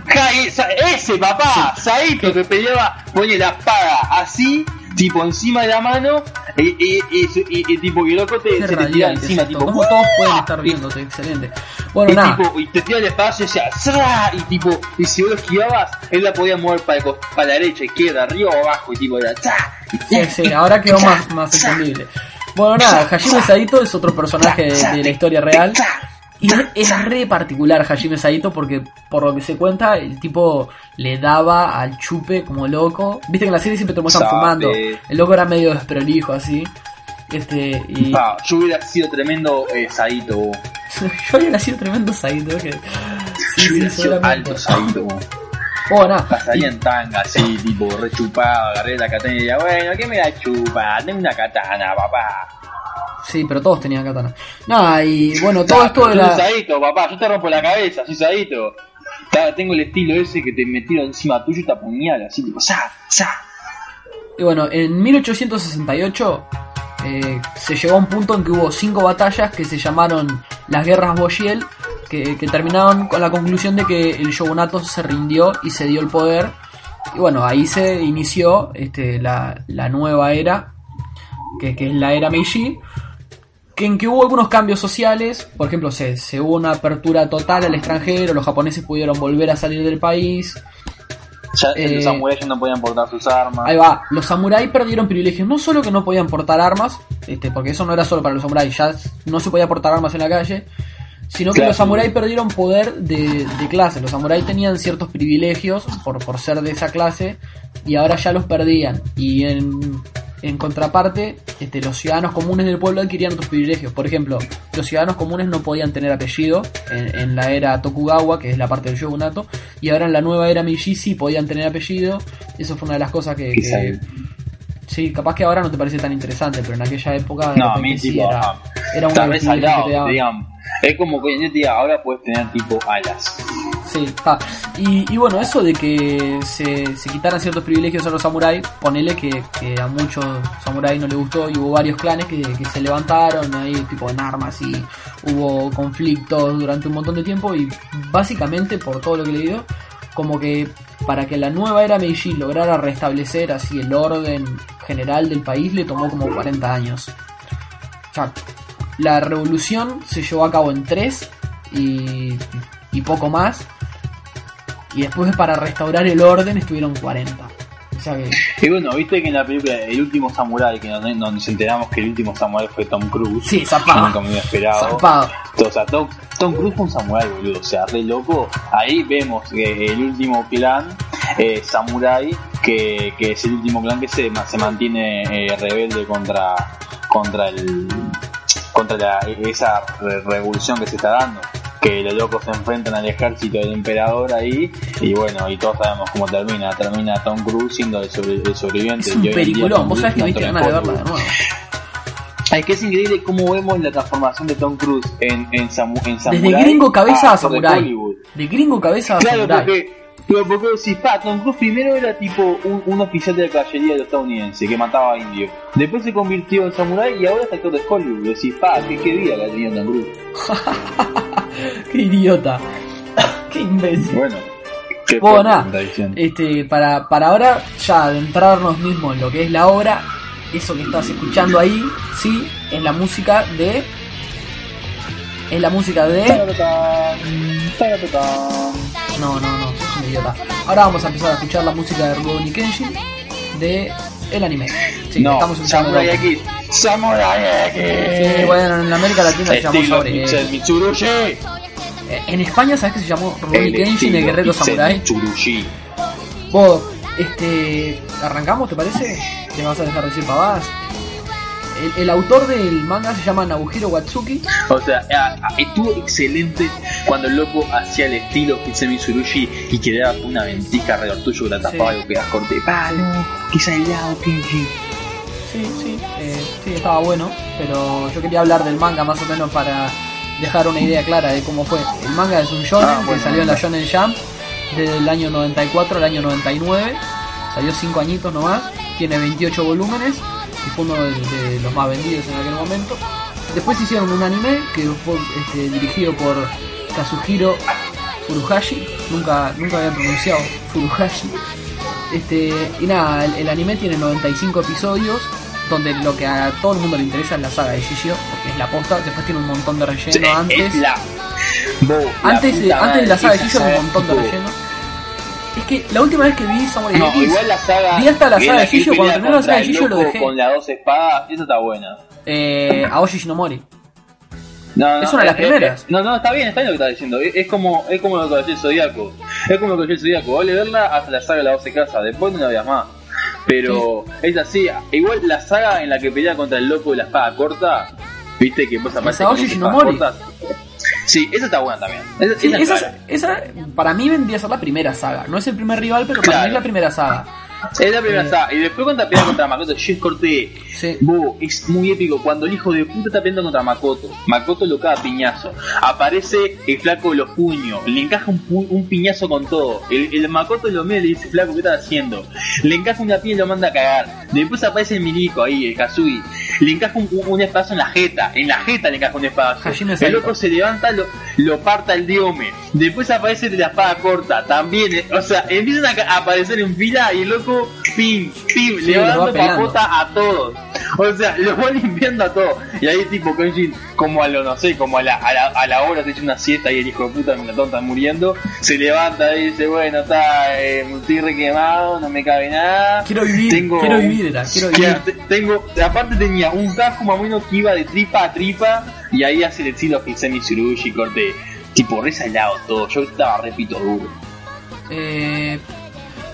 Ja, esa- ese papá Saito que peleaba pone la espada así tipo encima de la mano y, y, y, y- tipo y el loco te, se te tira encima tipo Como todos pueden estar viéndote, excelente. Bueno, y, nada. tipo, y te tira el espacio y decía ¡zra! y tipo y si vos lo esquivabas él la podía mover para, para la derecha izquierda arriba o abajo y tipo era Sí, sí, ahora quedó más, más entendible. Bueno, nada, Hajime Saito es otro personaje de, de la historia real. Y es, es re particular Hajime Saito porque, por lo que se cuenta, el tipo le daba al chupe como loco. Viste que en la serie siempre te muestran fumando. El loco era medio desprolijo así. Este, y Pa, yo hubiera sido tremendo eh, Saito yo había sido tremendo Saito. Que... Sí, yo sí, hubiera sido seguramente. alto Saito Bueno, nada. Pasaría en tanga, así, tipo, rechupado, agarré la katana y diría, bueno, ¿qué me la chupa? Tengo una katana, papá. Sí, pero todos tenían katana. Nada, y bueno, todo esto de la... sos Saito, papá, yo te rompo la cabeza, soy Tengo el estilo ese que te me tiro encima tuyo y te apuñala, así, tipo, ¡sa! ¡sa! Y bueno, en 1868 eh, se llegó a un punto en que hubo cinco batallas que se llamaron las guerras Boyel, que, que terminaron con la conclusión de que el shogunato se rindió y se dio el poder. Y bueno, ahí se inició este, la, la nueva era, que, que es la era Meiji, que en que hubo algunos cambios sociales, por ejemplo, se, se hubo una apertura total al extranjero, los japoneses pudieron volver a salir del país, Ya Eh, los samuráis no podían portar sus armas. Ahí va, los samuráis perdieron privilegios, no solo que no podían portar armas, este, porque eso no era solo para los samuráis, ya no se podía portar armas en la calle, sino que Claro. los samuráis perdieron poder de, de clase. Los samuráis tenían ciertos privilegios por, por ser de esa clase y ahora ya los perdían. Y en, en contraparte, este, los ciudadanos comunes del pueblo adquirían otros privilegios. Por ejemplo, los ciudadanos comunes no podían tener apellido en, en la era Tokugawa, que es la parte del shogunato, y ahora en la nueva era Meiji sí podían tener apellido. Eso fue una de las cosas que, Que que-. Sí, capaz que ahora no te parece tan interesante, pero en aquella época No, a mí, sí tipo, era, era que salado, te digamos. Es como que en día te diga, ahora puedes tener tipo alas. Y, bueno, eso de que se, se quitaran ciertos privilegios a los samuráis, ponele que, que a muchos samuráis no les gustó y hubo varios clanes que, que se levantaron ahí tipo en armas y hubo conflictos durante un montón de tiempo y básicamente por todo lo que he leído, como que para que la nueva era Meiji lograra restablecer así el orden general del país le tomó como 40 años. O sea, la revolución se llevó a cabo en 3 y, y poco más. Y después para restaurar el orden estuvieron 40. O sea que... Y bueno, viste que en la película El último Samurai, que donde, donde nos enteramos que el último Samurai fue Tom Cruise. Sí, zapado. Nunca me hubiera esperado. Zapado. O sea, Tom, Tom Cruise fue un samurái, boludo. O sea, re loco. Ahí vemos que el último clan eh, samurái, que, que es el último clan que se, se mantiene eh, rebelde contra contra el contra la- esa re- revolución que se está dando. Que los locos se enfrentan al ejército del emperador ahí y bueno, y todos sabemos cómo termina. Termina Tom Cruise siendo el, sobre- el sobreviviente. Es un peliculón. Vos sabés que me Cruise diste es un ganas de verla de nuevo. Ay, que es increíble cómo vemos la transformación de Tom Cruise en, en, Samu, en Samurai. Desde gringo cabeza a actor de samurai. Hollywood. De gringo cabeza a Claro, samurai. porque, pero porque decís, pa, Tom Cruise primero era tipo un, un oficial de la caballería de los estadounidenses que mataba a indios. Después se convirtió en samurái y ahora es actor de Hollywood. Decís, pa, qué, qué vida ha tenido Tom Cruise. Qué idiota. Qué imbécil. Bueno, qué Bueno, nada. Este, para, para ahora ya adentrarnos mismo en lo que es la obra, eso que estás escuchando ahí, sí, es la música de. Es la música de. No, no, no, sos un idiota. Ahora vamos a empezar a escuchar la música de Rurouni Kenshin de el anime. Sí, no, estamos escuchando. Samurai. X. Samurai X. Sí, bueno, en América Latina se llamó Mitsurushi. Eh, En España, ¿sabes que se llamó Rurouni Kenshin, el guerrero samurai? Mitsurushi. Vos, este. ¿Arrancamos, te parece? ¿Te vas a dejar decir pavadas? El, el autor del manga se llama Nabuhiro Watsuki. O sea, ah, ah, estuvo excelente cuando el loco hacía el estilo Hitsemi Tsurushi y que le daba una ventisca alrededor tuyo que la tapaba Sí. y que corte. ¡Palo! ¡Que salado, Kenji! Sí, sí, eh, sí, estaba bueno, pero yo quería hablar del manga más o menos para dejar una idea clara de cómo fue. El manga es un shonen Ah, bueno, que salió en la. Shonen Jump desde el año 94 al año 99, salió 5 añitos nomás, tiene 28 volúmenes fue uno de, de los más vendidos en aquel momento. Después hicieron un anime que fue este, dirigido por Kazuhiro Furuhashi, nunca, nunca había pronunciado Furuhashi. Este, y nada, el, el anime tiene 95 episodios, donde lo que a todo el mundo le interesa es la saga de Shishio, porque es la posta, después tiene un montón de relleno Sí, antes. La. Bo, Antes antes de la saga de Shishio hay un montón de relleno. Es que la última vez que vi Samurai No, X, igual la saga. vi hasta la saga de Shishio, cuando terminó la saga de Shishio lo dejé. Con las dos espadas, esa está buena. Eh, Aoshi Shinomori. No, no, Es una de las eh, eh, primeras. no, no, está bien, está bien lo que estás diciendo. Es, es como es como lo que el Zodíaco. Es como lo que el Zodíaco. Vale verla hasta la saga de la 12 casa. Después no la veas más. Pero es así. Igual la saga en la que pelea contra el loco de la espada corta. Viste que aparece con Aoshi Shinomori. cortas. Sí, esa está buena también. Esa, Sí, esa esa, está esa para mí vendría a ser la primera saga. No es el primer rival, pero para mí es la primera saga. Es la primera Eh. saga. Y después cuando pelea contra Makoto, yo es corté. Sí. Bo, es muy épico cuando el hijo de puta está peleando contra Makoto. Makoto lo caga piñazo. Aparece el flaco de los puños. Le encaja un, pu- un piñazo con todo. El, el Makoto lo mira y le dice, flaco, ¿qué estás haciendo? Le encaja una piña y lo manda a cagar. Después aparece el milico ahí, el Kazui. Le encaja un, un espadazo en la jeta. En la jeta le encaja un espadazo. El loco se levanta, lo, lo parta el diome. Después aparece de la espada corta. También, eh, o sea, empiezan a aparecer en fila y el loco, pim, pim, Sí, le va los dando papota a todos. O sea, lo va limpiando a todos. Y ahí tipo Kenshin, como a lo no sé, como a la, a la, a la hora se echa una siesta y el hijo de puta me la tonta muriendo, se levanta y dice, bueno, está, eh, estoy re quemado, no me cabe nada. Quiero vivir, Tengo- quiero vivir, era, quiero vivir. te- tengo, aparte tenía un casco más o menos que iba de tripa a tripa y ahí hace el estilo Hisemi Tsurushi, corte, tipo re salado todo, yo estaba repito duro. Eh,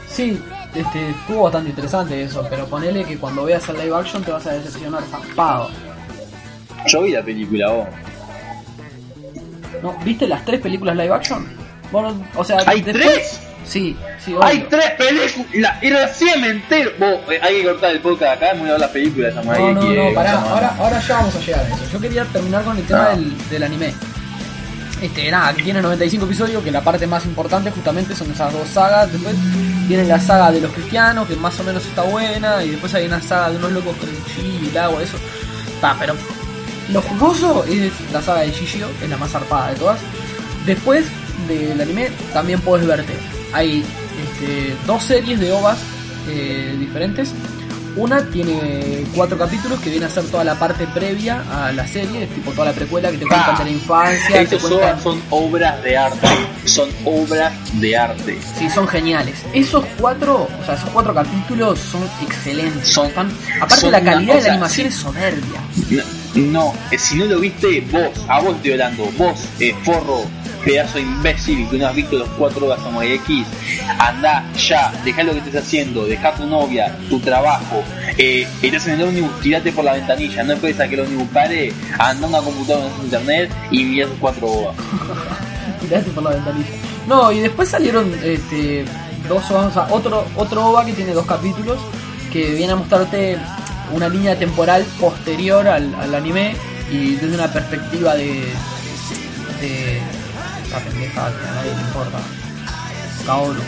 sí, este, estuvo bastante interesante eso, pero ponele que cuando veas el live action te vas a decepcionar zampado. Yo vi la película, vos. ¿No? ¿Viste las tres películas live action? Bueno, o sea, ¿Hay después- tres? Sí, sí, obvio. Hay tres películas y recién me entero. Vos, eh, hay que cortar el podcast acá, voy a ver las películas No, no, no, pará, ahora, ahora ya vamos a llegar a eso. Yo quería terminar con el tema Ah. del, del anime. Este, nada, tiene 95 episodios, que la parte más importante justamente son esas dos sagas. Después viene la saga de los cristianos, que más o menos está buena, y después hay una saga de unos locos con el el agua, eso. Va, pero lo jugoso es la saga de Shishio, que es la más zarpada de todas. Después del anime también puedes verte. Hay este, dos series de ovas eh, diferentes. Una tiene cuatro capítulos que viene a ser toda la parte previa a la serie, es tipo toda la precuela que te cuentan de la infancia, Estos cuentan... son obras de arte. Son obras de arte. Sí, son geniales. Esos cuatro, o sea, esos cuatro capítulos son excelentes. Son- Están- aparte son la una calidad de la animación sí. es soberbia. No, no, eh, si no lo viste, vos, a vos estoy hablando, vos, eh, forro, pedazo de imbécil que no has visto los cuatro horas Samurai X, anda ya, dejá lo que estés haciendo, dejá tu novia, tu trabajo, eh, estás en el ómnibus, tirate por la ventanilla, no esperes a que el ómnibus pare, anda una computadora en internet y mirá tus cuatro horas. Tiraste por la ventanilla. No, y después salieron este, dos o sea, otro, otro OVA que tiene dos capítulos que viene a mostrarte una línea temporal posterior al, al anime y desde una perspectiva de. de. esta pendeja que a nadie le importa. Kaoru.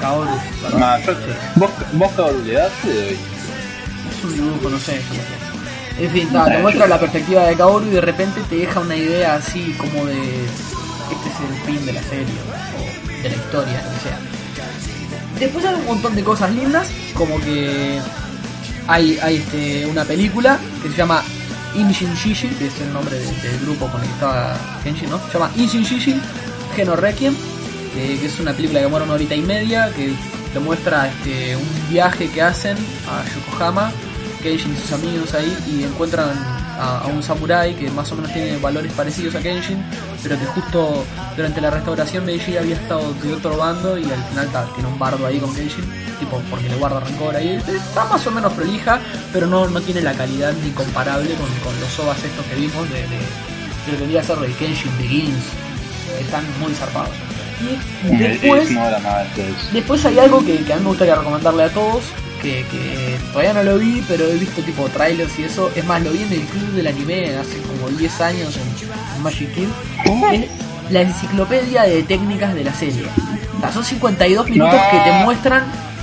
Kaoru. Ma, yo- vos, vos cabrón, le das. Es un dibujo, no sé, yo no sé. En fin, te muestra la perspectiva de Kaoru y de repente te deja una idea así como de este es el fin de la serie o de la historia, lo que sea. Después hay un montón de cosas lindas, como que hay, hay este, una película que se llama Inshin Shishi, que es el nombre de- del grupo con el que estaba Kenshin, ¿no? Se llama Inshin Shishi Geno Requiem, eh, que es una película que demora una horita y media, que te muestra este, un viaje que hacen a Yokohama, Kenshin y sus amigos ahí, y encuentran a, un samurái que más o menos tiene valores parecidos a Kenshin, pero que justo durante la restauración Meiji había estado de otro bando y al final tiene un bardo ahí con Kenshin. Tipo porque le guarda rencor ahí. Está más o menos prolija, pero no, no tiene la calidad ni comparable con, con los ovas estos que vimos de, de, de lo que quería ser de Kenshin Begins, están muy zarpados. Y después, después hay algo que, que a mí me gustaría recomendarle a todos, que, que todavía no lo vi, pero he visto tipo trailers y eso. Es más, lo vi en el club del anime hace como 10 años en, en Magic Kid. Es la enciclopedia de técnicas de la serie. O sea, son 52 minutos No. que te muestran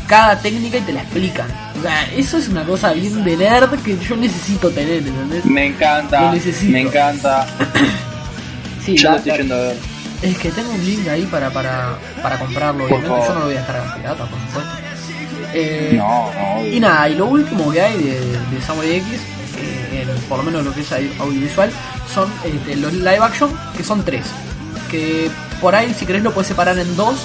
cada técnica y te la explican. O sea, eso es una cosa bien de nerd que yo necesito tener, ¿entendés? Me encanta, Lo necesito. me encanta. Sí, Yo lo estoy yendo a ver. es que tengo un link ahí para, para, para comprarlo, obviamente. Yo no lo voy a descargar pirata, por supuesto. Eh, No, no. Y nada, y lo último que hay de, de Samurai X, eh, en- por lo menos lo que es au- audiovisual, son este, los live action, que son tres. Que por ahí, si querés, lo puedes separar en dos,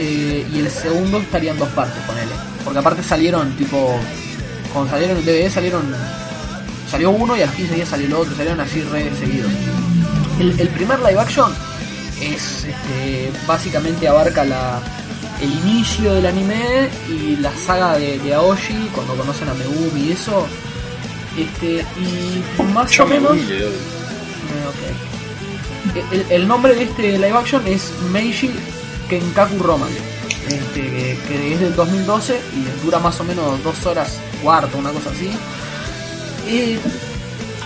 eh, y el segundo estaría en dos partes, ponele. Porque aparte salieron, tipo, cuando salieron en DVD, salieron. Salió uno y a los 15 días salió el otro, salieron así re seguidos. El, el primer live action es este, básicamente abarca la, el inicio del anime y la saga de, de Aoshi cuando conocen a Megumi y eso. Este, y más Yo o me menos. yo- Eh, ok. El, el nombre de este live action es Meiji Kenkaku Roman. Este, que, es del 2012 y dura más o menos dos horas cuarto, una cosa así. Eh,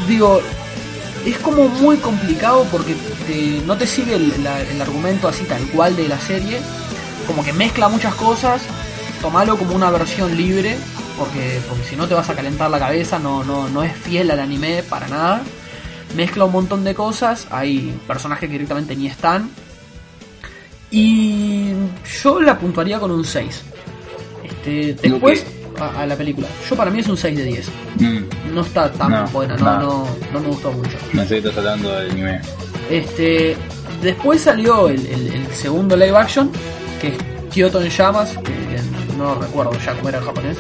digo, es como muy complicado porque no te sigue el argumento así tal cual de la serie. Como que mezcla muchas cosas. Tomalo como una versión libre. Porque, porque si no te vas a calentar la cabeza. No, no, no es fiel al anime para nada. Mezcla un montón de cosas. Hay personajes que directamente ni están. Y yo la puntuaría con un 6. Este, después a, a la película. Yo para mí es un 6 de 10 Mm, no está tan No, buena, no, no. no, me gustó mucho. qué estás hablando del anime. Este, después salió el, el- el segundo live action, que es Kyoto en llamas, que, que no recuerdo ya cómo era en japonés,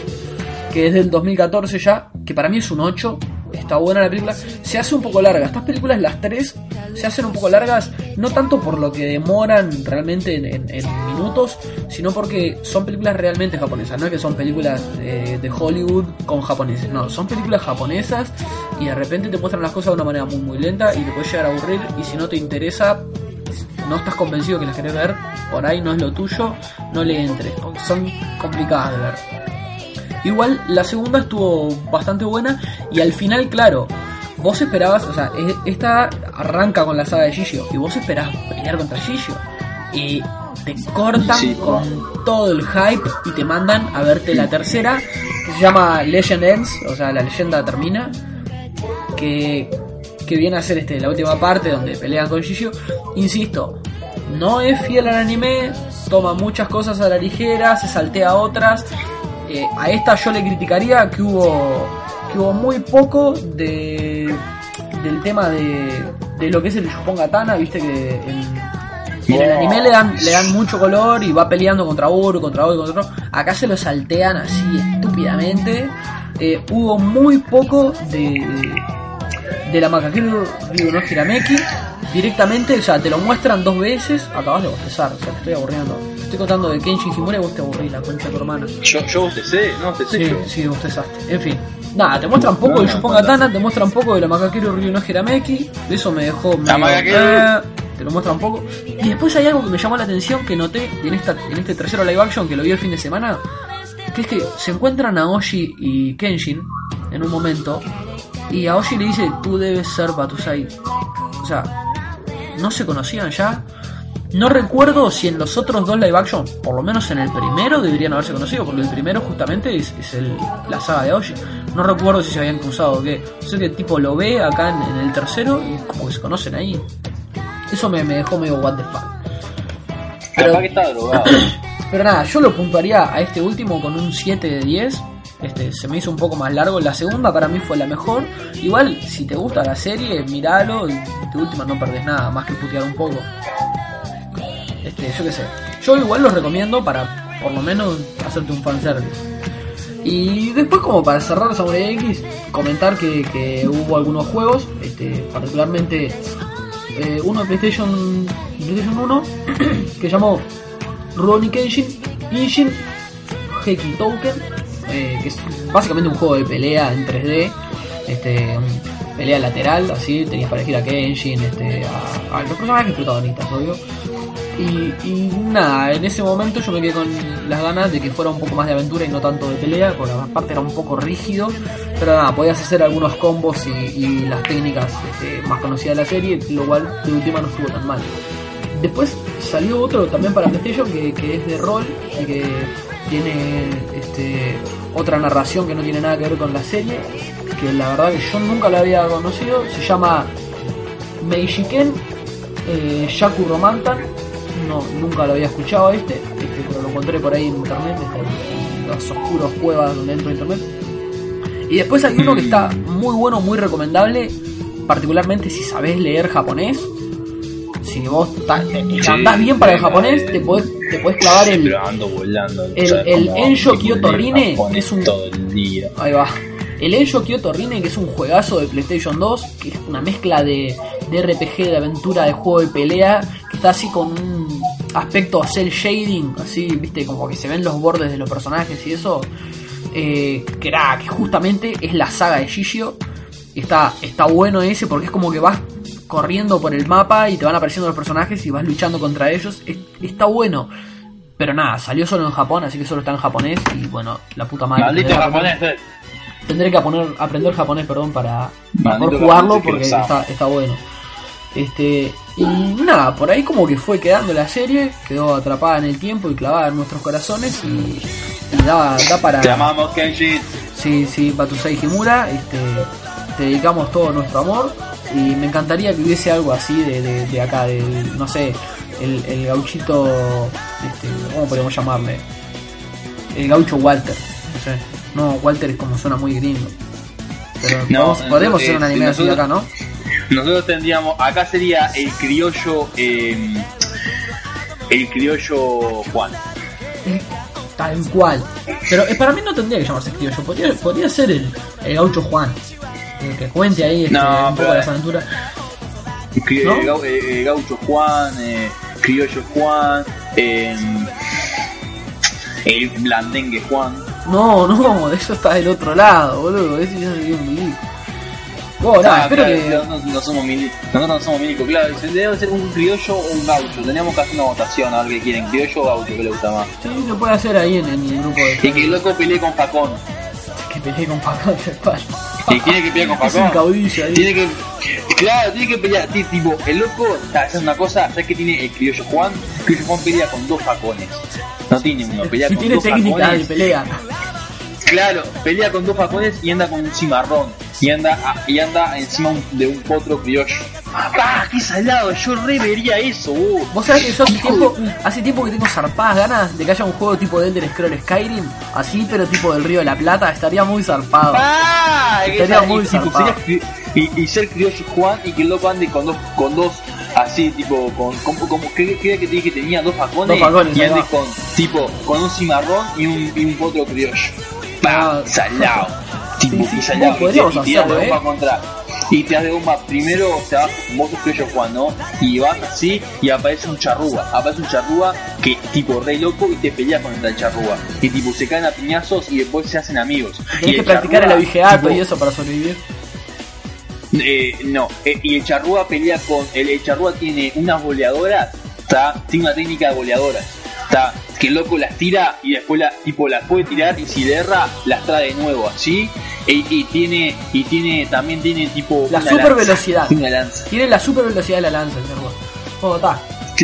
que es del 2014 ya, que para mí es un 8, está buena la película, se hace un poco larga, estas películas las tres se hacen un poco largas, no tanto por lo que demoran realmente en, minutos, sino porque son películas realmente japonesas, no es que son películas de Hollywood con japoneses, no, son películas japonesas y de repente te muestran las cosas de una manera muy muy lenta y te puede llegar a aburrir. Y si no te interesa no estás convencido que las querés ver, por ahí no es lo tuyo, no le entres, son complicadas de ver. Igual la segunda estuvo bastante buena y al final, claro, vos esperabas, o sea, esta arranca con la saga de Gigio y vos esperabas pelear contra Gigio y te cortan Sí. con todo el hype y te mandan a verte la tercera que se llama Legend Ends, o sea, la leyenda termina, que, que viene a ser este, la última parte donde pelean con Gigio. Insisto, no es fiel al anime, toma muchas cosas a la ligera, se saltea otras. Eh, a esta yo le criticaría que hubo que hubo muy poco de del tema de, de lo que es el Yupongatana, viste que en, el anime le dan, le dan mucho color y va peleando contra uno, contra otro, contra otro. Acá se lo saltean así estúpidamente. Eh, hubo muy poco de, de la Makakeru Ryu no Hirameki. Directamente, o sea, te lo muestran dos veces, acabas de bostezar, o sea, te estoy aburriendo. Te estoy contando de Kenshin Himura y vos te aburrís, la concha de tu hermana. Yo, yo bostecé, no bostecé Sí, sí, bostezaste. En fin. Nada, te muestran poco de no, Yupongatana, te muestran poco de la Makakeru Ryu no Hirameki. Eso me dejó Makakeru. eh, te lo muestran poco. Y después hay algo que me llamó la atención que noté en, esta, en este tercero live action que lo vi el fin de semana. Que es que se encuentran a Oshi y Kenshin en un momento. Y a Oshi le dice, tú debes ser Batusai. O sea, no se conocían ya. No recuerdo si en los otros dos live action, por lo menos en el primero, deberían haberse conocido, porque el primero justamente es, es el, la saga de Aoshi. No recuerdo si se habían cruzado o qué. Sé que el tipo lo ve acá en, en el tercero y como que se conocen ahí. Eso me, me dejó medio what the fuck. Pero- Capaz que está drogado. Pero nada, yo lo puntuaría a este último con un 7 de 10. Este, se me hizo un poco más largo. La segunda para mí fue la mejor. Igual, si te gusta la serie, míralo. Y de última no perdés nada, más que putear un poco. Este, yo qué sé. Yo igual los recomiendo para, por lo menos, hacerte un fanservice. Y después, como para cerrar Samurai X, comentar que, hubo algunos juegos, este, particularmente eh, uno de PlayStation, PlayStation 1, que llamó Rurouni Kenshin Inshin Heki Token, eh, que es básicamente un juego de pelea en 3D, este, pelea lateral, así, tenías para elegir a Kenshin, este, a, a los personajes protagonistas, obvio. Y, nada, en ese momento yo me quedé con las ganas de que fuera un poco más de aventura y no tanto de pelea, porque aparte era un poco rígido, pero nada, podías hacer algunos combos y, las técnicas este, más conocidas de la serie, lo cual de última no estuvo tan mal. Después salió otro también para PlayStation que, que es de rol y que tiene este, otra narración que no tiene nada que ver con la serie, que la verdad que yo nunca la había conocido, se llama Meishiken eh, Shaku Romantan, no, nunca lo había escuchado este, este, pero lo encontré por ahí en internet, en, en las oscuras cuevas donde entro a internet. Y después hay uno que está muy bueno, muy recomendable, particularmente si sabés leer japonés. Si vos ta- eh, Sí, andás bien para el japonés, eh. te podés, te podés clavar el, Pero ando volando. el- ¿sabes el tengo Kyoto que Rine japonés es un- Todo el día. Ahí va. El Ensho Kyoto Rine, que es un juegazo de PlayStation 2, que es una mezcla de, de RPG, de aventura, de juego de pelea, que está así con un aspecto cel shading, así, viste, como que se ven los bordes de los personajes y eso. Eh, que era, que justamente es la saga de. Y está, está bueno ese porque es como que vas corriendo por el mapa y te van apareciendo los personajes y vas luchando contra ellos. Es- está bueno. Pero nada, salió solo en Japón, así que solo está en japonés y bueno, la puta madre. Maldito tendré que aprender- japonés, eh. Tendré que poner, aprender japonés, perdón, para Maldito mejor jugarlo porque está bueno. Este, y nada, por ahí como que fue quedando la serie, quedó atrapada en el tiempo y clavada en nuestros corazones y, y da, da para... Te amamos, Kenji. Sí, sí, Batusei Himura, este, te dedicamos todo nuestro amor y me encantaría que hubiese algo así de, de, de acá, del, no sé, el, el gauchito, este, ¿cómo podemos llamarle? El gaucho Walter, no sé, no, Walter es como suena muy gringo. Pero No, podemos, podemos eh, hacer un si anime así de acá, ¿no? Nosotros tendríamos, acá sería el criollo, eh, el criollo Juan. Tal cual. Pero eh, para mí no tendría que llamarse criollo, podría, podría ser el, el gaucho Juan. eh, que cuente ahí este, No, un poco de las aventuras. ¿No? eh, gau- eh, eh, gaucho Juan, eh, criollo Juan, eh, el blandengue Juan. No, no, eso está del otro lado, boludo. Ese ya un milico. Bueno, nada, Ah, espero claro, que. nosotros no somos mili- nosotros no somos milicos, claro, se debe ser un criollo o un gaucho. Teníamos que hacer una votación a ver qué quieren, criollo o gaucho, que le gusta más. Sí, lo puede hacer ahí en, en el grupo de. Y que el loco pelee con Facón. que pelee con Facón espalda. Y tiene que pelear con Es un Facón. caudillo ahí. Tiene que. Claro, tiene que pelear. ti- Tipo, el loco está haciendo una cosa. ¿Sabes qué tiene el criollo Juan? El criollo Juan pelea con dos facones. No tiene uno, pelea Si con tiene dos técnica de facones. pelea. Claro, pelea con dos facones y anda con un cimarrón. Y anda, a- y anda encima un- de un potro criollo. ¡Ah, qué salado! Yo re vería eso, vos. Vos sabés que yo hace tiempo, hace tiempo que tengo zarpadas ganas de que haya un juego tipo de Elder Scroll Skyrim, así pero tipo del Río de la Plata, estaría muy zarpado. ¡Ah! Estaría muy zarpado. y, y ser criollo Juan y que el loco ande con dos, con dos así, tipo, con, como, como que, que, que te dije que tenía dos facones, Dos facones, y ahí ande va. con, tipo, con un cimarrón y un, y un potro criollo. ¡Pam! Salado. tipo, Sí, sí, y te- tirás de hacerlo, bomba ¿eh? contra. Y te das de bomba primero, o sea, vos sos criollo Juan, ¿no? Y vas así y aparece un charrúa. Aparece un charrúa que tipo re loco y te pelea contra el charrúa. Y tipo se caen a piñazos y después se hacen amigos. Tenés Y que el practicar el charrúa, abigeato tipo, y eso para sobrevivir. eh, no, eh, y el charrúa pelea con. El, el charrúa tiene unas boleadoras, ¿tá? Tiene una técnica de boleadoras, ¿tá? Que el loco las tira y después la, tipo las puede tirar y si le erra, las trae de nuevo, ¿así? Y, y tiene, y tiene, también tiene tipo. La una super lanza, velocidad. Una lanza. Tiene la super velocidad de la lanza el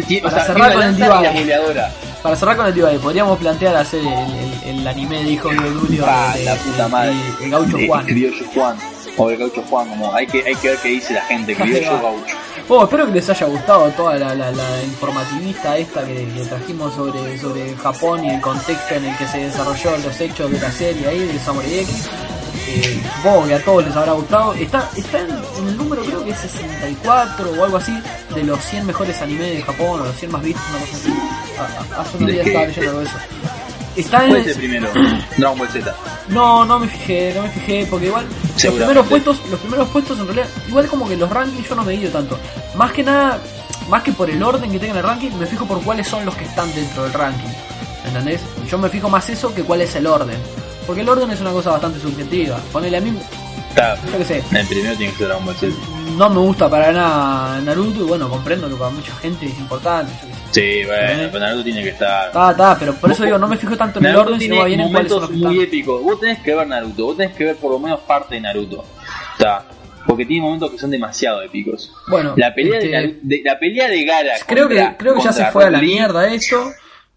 tiene- Para o sea, cerrar con el boleadora. Para cerrar con el debate, podríamos plantear hacer el, el- el anime de Hijos de Odulio Ah, de- la puta madre. el gaucho Juan. criollo Juan. O el gaucho Juan, como hay que, hay que ver qué dice la gente, va. gaucho. Bueno, espero que les haya gustado toda la, la- la informativista esta que, que trajimos sobre, sobre Japón y el contexto en el que se desarrolló los hechos de la serie ahí de Samurai X. Eh, supongo que a todos les habrá gustado. Está, está en, en el número creo que es 64 o algo así de los 100 mejores animes de Japón o los 100 más vistos, una cosa así. A- a- hace unos ¿De días estaba leyendo algo de eso. Está en ¿Cuál el- es el primero? Dragon Ball Z. no, no me fijé, no me fijé, porque igual los primeros puestos, los primeros puestos en realidad, igual como que los rankings yo no me he ido tanto. Más que nada, más que por el orden que tenga el ranking, me fijo por cuáles son los que están dentro del ranking. ¿Entendés? Yo me fijo más eso que cuál es el orden. Porque el orden es una cosa bastante subjetiva. Ponele a mí, Está, yo qué sé, el primero tiene que ser Dragon Ball Z. no me gusta para nada Naruto y bueno, comprendo que para mucha gente es importante. yo. Sí, bueno, ¿Eh? pero Naruto tiene que estar. Está, está, pero por eso digo, no me fijo tanto en el Naruto orden, sino tiene más bien en cuáles son momentos los que muy están. épicos. Vos tenés que ver Naruto, vos tenés que ver por lo menos parte de Naruto. Está. Porque tiene momentos que son demasiado épicos. Bueno, La pelea, este, de, de- la pelea de Gara. creo que creo que ya se fue a la mierda esto.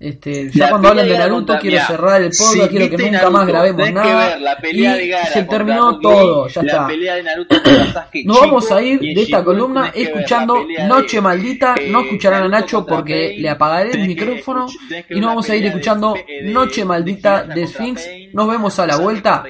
Este, ya cuando hablan de Naruto contra- quiero mirá, cerrar el podcast, si quiero que nunca más grabemos que nada. ver la pelea de y Gara se terminó todo, ya la está. pelea de Naruto contra Sasuke Nos vamos a ir de esta columna escuchando de, Noche Maldita. eh, No escucharán a Nacho porque Pain, le apagaré el micrófono y nos vamos a ir de- escuchando de- de- Noche de Maldita de contra Sphinx. Pain, Nos vemos a la vuelta.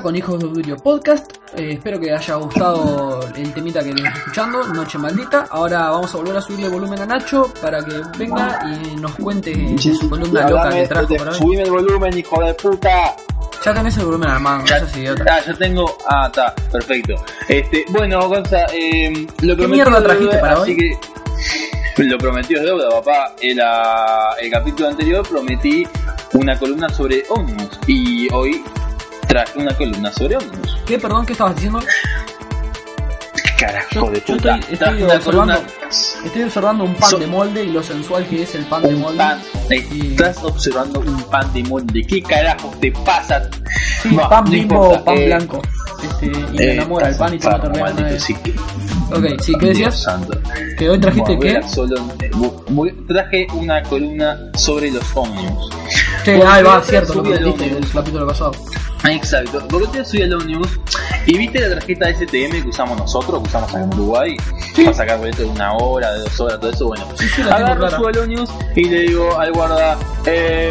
Vuelta con Hijos de Audio Podcast. Eh, espero que haya gustado el temita que estás escuchando, Noche Maldita. Ahora vamos a volver a subirle volumen a Nacho para que venga y nos cuente su columna loca que trajo para hoy. Subime el volumen, hijo de puta. Ya tenés el volumen al mano, Ya, idiota. ah, ya tengo. Ah, está, perfecto. Este, bueno, Gonza, eh, lo ¿Qué mierda trajiste deuda, para hoy? que lo prometido es deuda, papá. El, ah, el capítulo anterior prometí una columna sobre Omnibus y hoy traje una columna sobre Omnibus. ¿Qué, perdón, qué estabas diciendo? ¿Qué carajo Yo- de puta? estoy- observando-. Estoy observando un pan So- de molde y lo sensual que es el pan de molde. pan, Y- estás observando un pan de molde. ¿Qué carajo te pasa? Sí, pan no bimbo, pan eh, blanco. Este, y me eh, enamora el pan y te mata real. maldito, sí que- Ok, sí, ¿qué decías? Que hoy trajiste Bueno, qué? solo- voy- traje una columna sobre los ómnibus. Sí, ahí va, cierto, lo que dijiste en el capítulo pasado. Exacto, porque te subí al ómnibus y viste la tarjeta STM que usamos nosotros, que usamos acá en Uruguay, para sacar boleto de una hora, de dos horas, todo eso, bueno. Sí, sí, Agarro, subo al ómnibus y le digo al guarda, eh,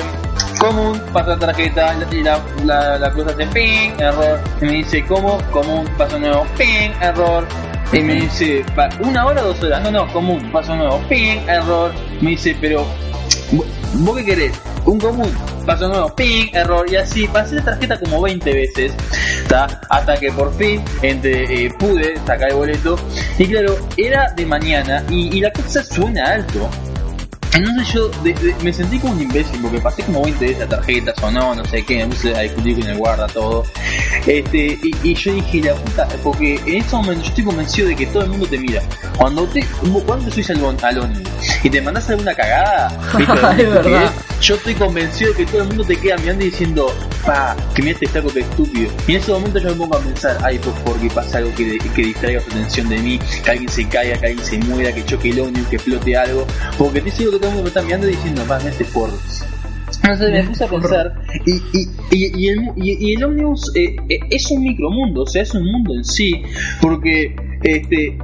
común, pasa la tarjeta, y la, la, la cosa hace ping, error, y me dice, ¿cómo? Común, paso nuevo, ping, error. Y me dice, "Pa- ¿una hora o dos horas? No, no, común, paso nuevo, ping, error. Me dice, pero, ¿vo- ¿vos qué querés? Un común, paso nuevo, ping, error. Y así, pasé la tarjeta como 20 veces, ¿tá? hasta que por fin entre, eh, pude sacar el boleto. Y claro, era de mañana y, y la cosa suena alto. Entonces yo de- de- me sentí como un imbécil porque pasé como 20 veces la tarjeta, sonó, no sé qué, me puse a discutir con el guarda, todo. Este, y, y yo dije, la puta, porque en ese momento yo estoy convencido de que todo el mundo te mira. Cuando te, cuando te subís al, al y te mandás alguna cagada, ¿viste? Es ¿Qué verdad. yo estoy convencido de que todo el mundo te queda mirando y diciendo, pa, que mira este flaco que estúpido. Y en ese momento yo me pongo a pensar, ay, pues porque pasa algo que, que distraiga su atención de mí, que alguien se caiga, que alguien se muera, que choque el ómnibus, que explote algo. Porque te sigo que todo el mundo me está mirando y diciendo, pa, este por entonces me puse a pensar y, y, y, y el, y- el ómnibus eh, eh, es un micromundo, o sea, es un mundo en sí, porque este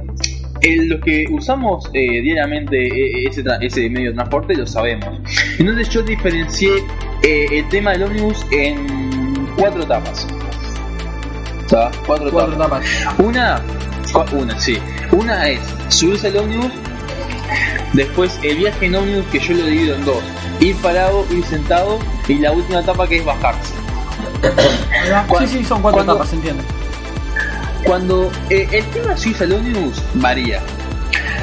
el- los que usamos eh, diariamente eh, ese, ese medio de transporte lo sabemos. Entonces yo diferencié eh, el tema del ómnibus en cuatro etapas. ¿Está? Cuatro, Cuatro etapas. tapas. Una, una, sí. Una es subirse al ómnibus, después el viaje en ómnibus que yo lo divido en dos. Ir parado, ir sentado y la última etapa que es bajarse. Ahí va. Cuan- Sí, sí, son cuatro cuando- tapas, se entiende. Cuando eh, el tema de subirse al ómnibus varía.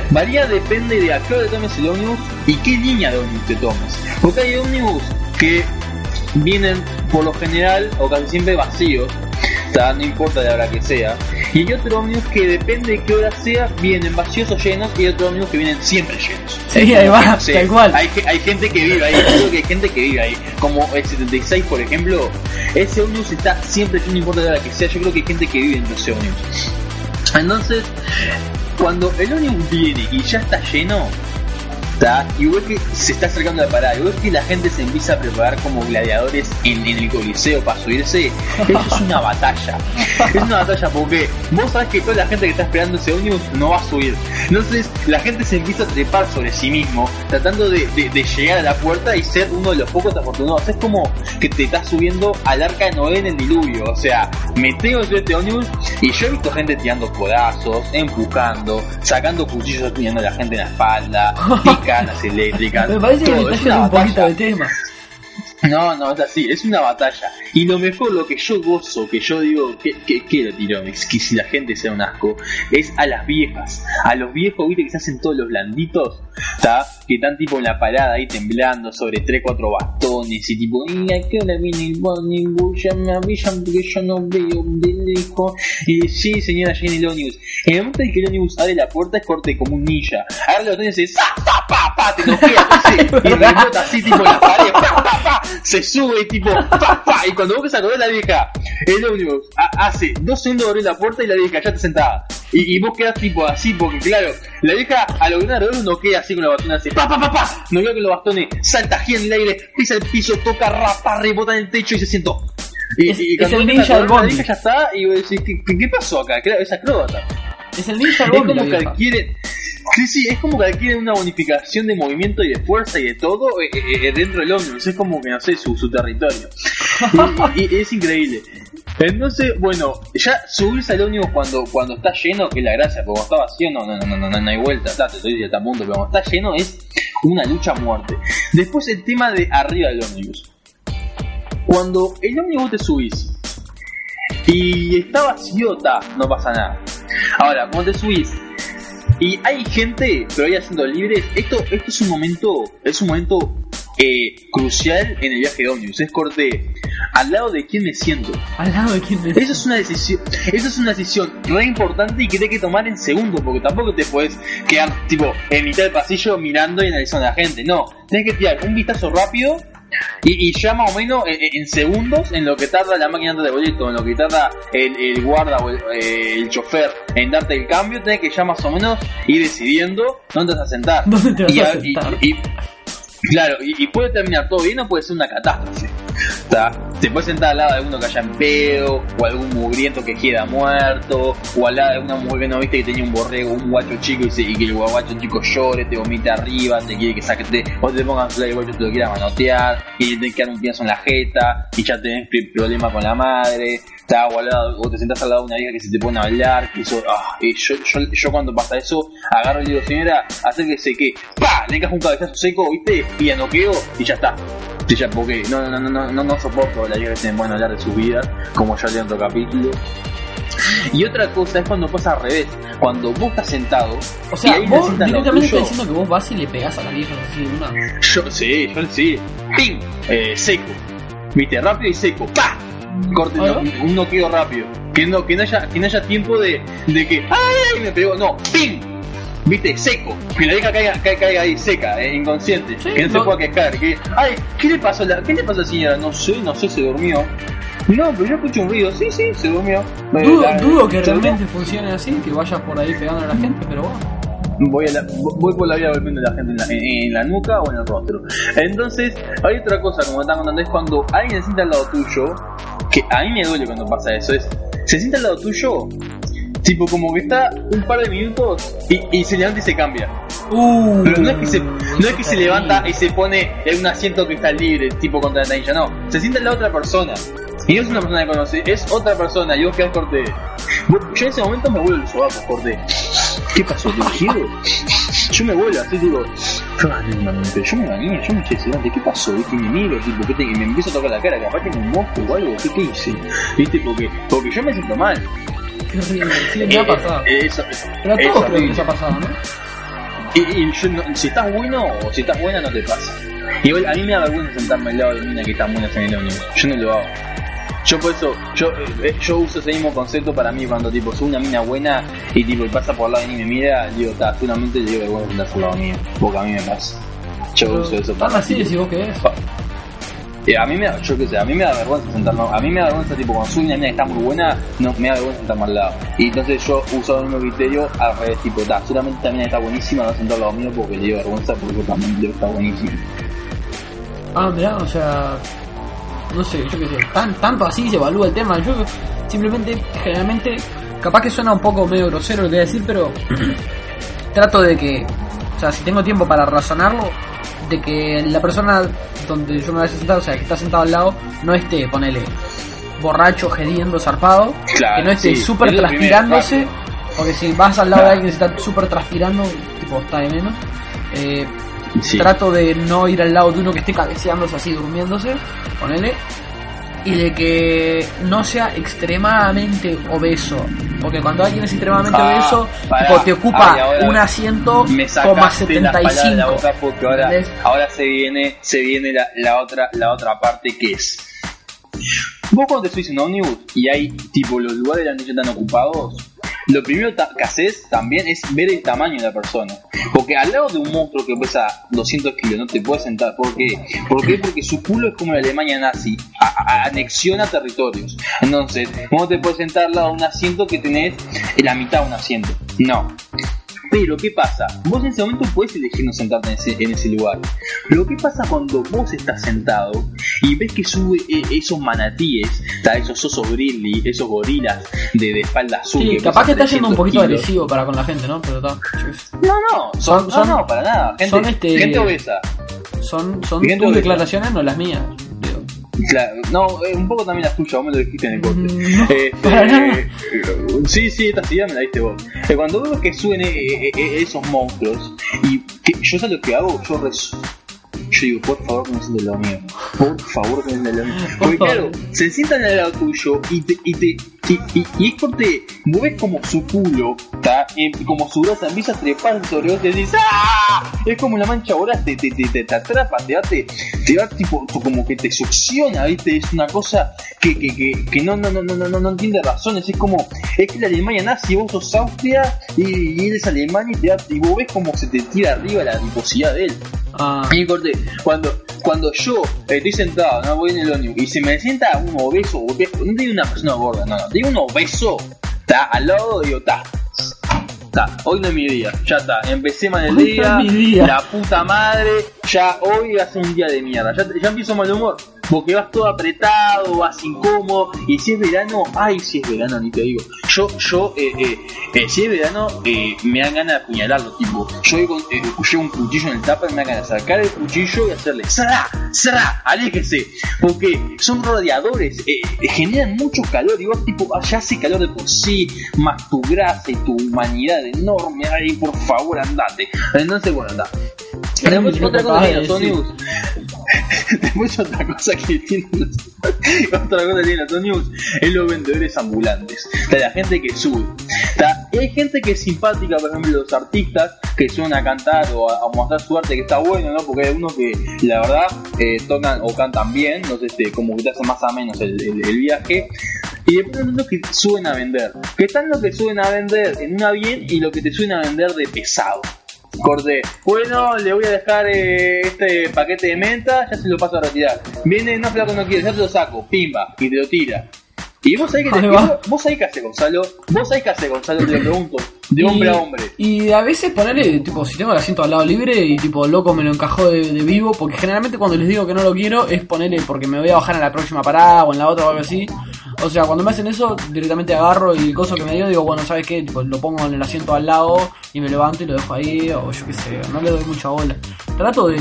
Varía depende de a qué hora tomes el ómnibus y qué línea de ómnibus te tomes. Porque hay ómnibus que vienen por lo general o casi siempre vacíos, no importa de la hora que sea. Y hay otros ómnibus que depende de qué hora sea, vienen vacíos o llenos y hay otros ómnibus que vienen siempre llenos. Sí, ahí va, No sé, tal cual. Hay, ge- hay gente que vive ahí, creo que hay gente que vive ahí. Como el 76, por ejemplo, ese ómnibus está siempre lleno, no importa de la hora que sea. Yo creo que hay gente que vive en ese ómnibus. Entonces, cuando el ómnibus viene y ya está lleno, ¿tá? y ves que se está acercando la parada, y ves que la gente se empieza a preparar como gladiadores en, en el coliseo para subirse, eso es una batalla. Es una batalla porque vos sabés que toda la gente que está esperando ese ómnibus no va a subir. Entonces, la gente se empieza a trepar sobre sí mismo, tratando de, de- de llegar a la puerta y ser uno de los pocos afortunados. Es como que te estás subiendo al arca de Noé en el diluvio. O sea, meteo en este ómnibus y yo he visto gente tirando codazos, empujando, sacando cuchillos apuñando a la gente en la espalda, picanas eléctricas. Me parece que todo. me Es una un poquito de tema. No, no, es así, es una batalla. Y lo mejor, lo que yo gozo, que yo digo, que, que, que lo tiro, es que si la gente sea un asco, es a las viejas. A los viejos, viste, que se hacen todos los blanditos, ¿está? Que están tipo en la parada ahí temblando sobre 3, 4 bastones y tipo, y a qué hora viene el ómnibus? Ya me avisan porque yo no veo de lejos. Y sí, señora, viene el ómnibus. En el momento en que el ómnibus abre la puerta, es corte como un ninja. Agarra los botones y dice, ¡sa, pa, pa, pa! Te noquea, y rebota así, tipo en la pared, pa, pa, pa, se sube, tipo, pa, pa, y cuando vos que acordás la vieja, el ómnibus ha- hace dos segundos abrir la puerta y la vieja ya está sentada. Y, y vos quedás tipo así, porque claro, la vieja a lo que no queda así con los bastones así, pa, pa, pa, pa, no queda con los bastones, salta, gira en el aire, pisa el piso, toca, rapa, rebota en el techo y se sentó. Y, Es- y es el ninja del bondi. ya está, y vos decís, ¿qué, qué- pasó acá? Es acróbata. Es el ninja Es Bondi, la como que vieja. adquieren. Sí, sí, es como que adquieren una bonificación de movimiento y de fuerza y de todo eh, eh, eh, dentro del ómnibus. Es como que, no sé, su, su territorio. y, y- es increíble. Entonces, bueno, ya subirse al ómnibus cuando, cuando está lleno, que es la gracia, porque cuando está vacío no, no, no, no, no, hay vuelta, está, te estoy diciendo, está a punto, pero cuando está lleno es una lucha a muerte. Después el tema de arriba del ómnibus. Cuando el ómnibus te subís y está vacío, ta, no pasa nada. Ahora, cuando te subís y hay gente, pero hay asientos libres, esto, esto es un momento, es un momento eh, crucial en el viaje de ómnibus. Es corte, al lado de quién me siento. Al lado de quién me Eso es una decisión, eso es una decisión re importante y que tienes que tomar en segundo, porque tampoco te puedes quedar tipo en mitad del pasillo mirando y analizando a la gente. No, tienes que tirar un vistazo rápido y, y ya más o menos en, en segundos en lo que tarda la máquina de boleto, en lo que tarda el, el guarda o el, eh, el chofer en darte el cambio, tenés que ya más o menos ir decidiendo dónde te vas a sentar. ¿Dónde te vas Y a sentar? y- Claro, y, puede terminar todo bien o puede ser una catástrofe. Te puedes sentar al lado de alguno que haya en pedo, o algún mugriento que queda muerto, o al lado de una mujer que no viste que tenía un borrego, un guacho chico y, que el guacho chico llore, te vomite arriba, te quiere que saque, o te pongan el guacho te lo quiera manotear, y te queda un pienso en la jeta, y ya tenés problema con la madre, ¿tá? o, al lado, o te sentás al lado de una vieja que se te pone a hablar, que eso, ah, y yo, yo, yo cuando pasa eso, agarro y digo, señora, acérquese que, pa, le encajo un cabezazo seco, viste, y la noqueo, y ya está. Ya, porque no, no, no, no, no, no soporto la que me pueden hablar de sus vidas, como ya leí en otro capítulo. Y otra cosa es cuando pasa al revés, cuando vos estás sentado, O sea, y vos directamente estás diciendo que vos vas y le pegás a la vieja así de una. yo sí, yo sí. ¡Ping! Eh, seco. Viste, rápido y seco. ¡Pa! Corte, no, un noqueo rápido. Que no, que no haya, que no haya tiempo de, de que ay, me pegó! No, ¡ping! Viste, seco. Que la vieja caiga, caiga, caiga ahí seca, eh, inconsciente. Sí, que no, no. se pueda quejar. Que, ¡ay! ¿Qué le pasó a la, qué le pasó a la señora? No sé, no sé, se durmió. No, pero yo escucho un ruido. Sí, sí, se durmió. Dudo, la- dudo que se durmió. realmente funcione así, que vayas por ahí pegando a la gente, pero bueno. voy, a la- voy por la vida golpeando a la gente en la, en- en la nuca o en el rostro. Entonces, hay otra cosa, como están contando, es cuando alguien se sienta al lado tuyo, que a mí me duele cuando pasa eso, es, se sienta al lado tuyo, tipo como que está un par de minutos y, y se levanta y se cambia. Uh, Pero no es que se, no es que se levanta y se pone en un asiento que está libre, tipo contra la canilla, no, se sienta en la otra persona. Y no es una persona que conoce, es otra persona, y vos quedás corte. Yo en ese momento me vuelvo el sobaco, corte. ¿Qué pasó? ¿Te giro? Yo me vuelvo así, digo, "Ay, mami, pero yo me bañé, yo me eché delante, ¿qué pasó? ¿Viste? Y me miro, tipo, ¿qué te- y me empiezo a tocar la cara, capaz tengo un mosco o algo, ¿qué, qué hice? ¿Viste? Porque, porque yo me siento mal. Qué horrible. Sí, me Eh, ha pasado. eh, eso, Pero a todos creo que les ha pasado, ¿no? Y, y yo no- si estás bueno o si estás buena, no te pasa. Igual a mí me da vergüenza sentarme al lado de mina que está buena en el. Yo no lo hago. Yo por eso, yo, eh, yo uso ese mismo concepto para mí cuando tipo soy una mina buena y tipo y pasa por al lado y ni me mira, digo, está, seguramente le digo vergüenza sentarse al lado mío, porque a mí me pasa. Yo Pero uso eso para así tipo, decís vos que es. pa- A mí me da, yo qué sé, a mí me da vergüenza sentarme, a mí me da vergüenza tipo cuando soy una mina está muy buena, no, me da vergüenza sentarme al lado. Y entonces yo uso el mismo criterio al revés, tipo, está, solamente esta mina está buenísima, va a sentar al lado mío porque le dio vergüenza porque yo también debo estar buenísimo. Ah, mirá, o sea. No sé, yo qué sé. Tan, tanto así se evalúa el tema. Yo simplemente, generalmente. Capaz que suena un poco medio grosero lo que voy a decir, pero. trato de que. O sea, si tengo tiempo para razonarlo. De que la persona donde yo me vaya a sentar, o sea, que está sentado al lado, no esté, ponele. Borracho, gediendo, zarpado. Claro, que no esté sí, súper es lo primero, transpirándose. Porque si vas al lado de alguien que está súper transpirando, tipo, está de menos. Eh, Sí. Trato de no ir al lado de uno que esté cabeceándose así, durmiéndose, ponele. Y de que no sea extremadamente obeso. Porque cuando alguien es extremadamente Ah, obeso, pará. tipo, te ocupa Ay, ahora un asiento me coma sacaste las palabras de la 75. boca porque ahora, ahora se viene, se viene la, la otra, la otra parte que es. Vos cuando te subís en un ómnibus y hay tipo los lugares de la están ocupados, lo primero que haces también es ver el tamaño de la persona. Porque al lado de un monstruo que pesa 200 kilos no te puedes sentar. ¿Por qué? ¿Por qué? Porque su culo es como la Alemania nazi, anexiona territorios. Entonces, ¿cómo te puedes sentar al lado de un asiento que tenés en la mitad de un asiento? No. Pero, ¿qué pasa? Vos en ese momento puedes elegir no sentarte en ese, en ese lugar. Pero, ¿qué pasa cuando vos estás sentado y ves que sube eh, esos manatíes, esos osos grizzly, esos gorilas de, de espalda azul? Sí, que capaz que está yendo un 300 poquito kilos? agresivo para con la gente, ¿no? Pero está. No, no, son, no, no, para nada. Gente, son este- gente obesa. Son, son tus declaraciones, no las mías. Claro, no, eh, un poco también la tuya, vos me lo dijiste en el corte. Mm, no, Este, eh, sí, sí, esta idea me la diste vos. Eh, cuando veo que eh, esos monstruos, y que, yo sé lo que hago, yo rezo. Yo digo, por favor, que no de lo mío. Por favor, que no de lo mío. Porque Por claro, se sientan al lado tuyo y te, y te, y, y, y es corte, vos ves como su culo, como su grasa empieza a trepar sobre vos y decís, ¡ah! Es como una mancha ahora te, te, te, te, te atrapa, te va, te, te va tipo, como que te succiona, ¿viste? Es una cosa que, que, que, que no, no, no, no, no, no, entiende razones. Es como, es que la Alemania nazi, vos sos Austria y, y él es Alemania y, te da, y vos ves como se te tira arriba la adiposidad de él. Ah, Y corte, cuando, cuando yo estoy sentado, no voy en el ómnibus, y se me sienta un obeso, obe- no digo una persona gorda, no, no, digo un obeso, está al lado, digo, está. Está, hoy no es mi día, ya está, empecé mal el día, día. la puta madre, ya hoy ser un día de mierda, ya, ya empiezo mal humor, porque vas todo apretado, vas incómodo, y si es verano, ay, si es verano, ni te digo, yo, yo, eh, eh, eh, si es verano, eh, me dan ganas de apuñalarlo, tipo, yo eh, llevo un cuchillo en el tupper, me dan ganas de sacar el cuchillo y hacerle, ¡Sara! ¡Sara! ¡Aléjese! Porque son radiadores, eh, generan mucho calor, y vos, tipo, ah, ya hace calor de por sí, más tu grasa y tu humanidad enorme, ay, por favor, andate. Entonces, bueno, anda. Después otra cosa. Después otra cosa que tiene los- otra cosa que tiene los ómnibus es los vendedores ambulantes. Sea, la gente que sube. Sea, hay gente que es simpática, por ejemplo, los artistas que suelen a cantar o a, a mostrar su arte que está bueno, ¿no? Porque hay unos que la verdad eh, tocan o cantan bien, entonces este, como que te hace más o menos el, viaje. Y después hay unos que suben a vender. Que están los que suben a vender en una bien y lo que te suben a vender de pesado. Corte, bueno, le voy a dejar eh, este paquete de menta, ya se lo paso a retirar. Viene, no, flaco, no quiere, ya te lo saco, pimba, y te lo tira. Y vos sabés que te vos, vos sabés qué hace Gonzalo, vos sabés qué hace Gonzalo, te lo pregunto, de hombre a hombre. Y a veces ponerle, tipo, si tengo el asiento al lado libre y tipo, loco me lo encajó de, de vivo, porque generalmente cuando les digo que no lo quiero es ponerle porque me voy a bajar en la próxima parada o en la otra o algo así. O sea, cuando me hacen eso, directamente agarro y el coso que me dio, digo, bueno, ¿sabes qué? Tipo, lo pongo en el asiento al lado y me levanto y lo dejo ahí, o yo qué sé, no le doy mucha bola. Trato de,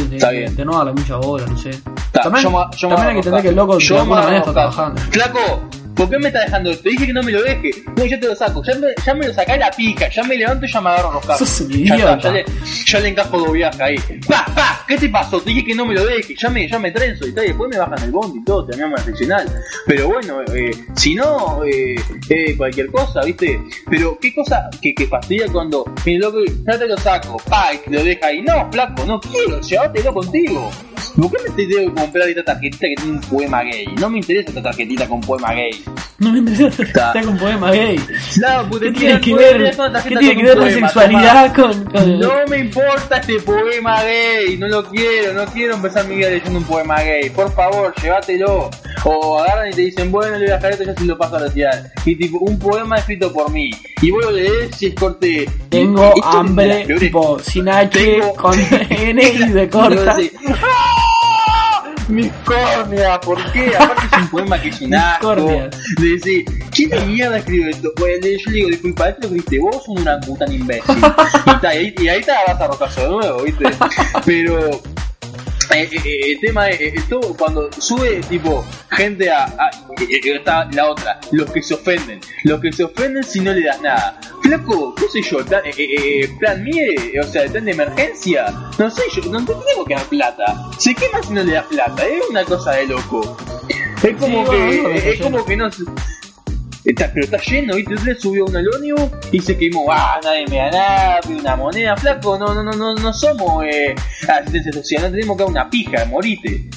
no darle mucha bola, no sé. Ta, también yo yo también hay que entender que el loco. Yo de alguna manera está trabajando. Flaco, ¿por qué me estás dejando esto? Te dije que no me lo deje. No, yo te lo saco. Ya me, ya me lo sacé la pica. Ya me levanto y ya me agarro los carros. Sos un ya, está, ya, le, ya le encajo dos viajes ahí. ¡Pa, pa! ¿Qué te pasó? Te dije que no me lo deje. Ya me, ya me trenzo y tal. Y después me bajan el bondi y todo. Terminamos la seccional. Pero bueno, eh, si no, eh, eh, cualquier cosa, ¿viste? Pero qué cosa que, que fastidia cuando mi loco, ya te lo saco. Pa, y te lo deja ahí. No, flaco, no quiero. Llévatelo contigo. ¿Por qué me te que comprar esta tarjetita que tiene un poema gay? No me interesa esta tarjetita con poema gay. No me interesa estar con poema gay. No, porque ¿Qué tiene que ver, ¿qué tiene que ver la sexualidad con, con-. No me importa este poema gay, no lo quiero, no quiero empezar mi vida leyendo un poema gay. Por favor, llévatelo. O agarran y te dicen, bueno, le voy a dejar esto, yo se lo paso a retirar. Y tipo, un poema escrito por mí. Y vos lo lees y es corte. Tengo hambre, tipo, sin H, con N y de corta. Mis córneas, ¿por qué? Aparte es un poema que es un asco. De decir, ¿quién de mierda esto? Pues yo le digo, disculpa, esto lo escribiste vos un orangután imbécil. y, y, ahí- y ahí te vas a rocazo de nuevo, ¿viste? Pero eh, eh, eh, el tema es, eh, esto cuando sube tipo gente a, a- eh, eh, está la otra, los que se ofenden, los que se ofenden si no le das nada. Flaco, qué sé yo, plan, eh, eh, eh, plan mire, o sea, plan de emergencia, no sé, yo no te tengo que dar plata. Se quema si no le das plata, es una cosa de loco. Es como Sí, que, bueno, eh, es como que no se- Está, pero está lleno, ¿viste? Usted subió un ómnibus y se quemó. Ah, nadie me da nada, una moneda, flaco. No, no, no, no, no somos eh, asistencia social, no tenemos que dar una pija, morite.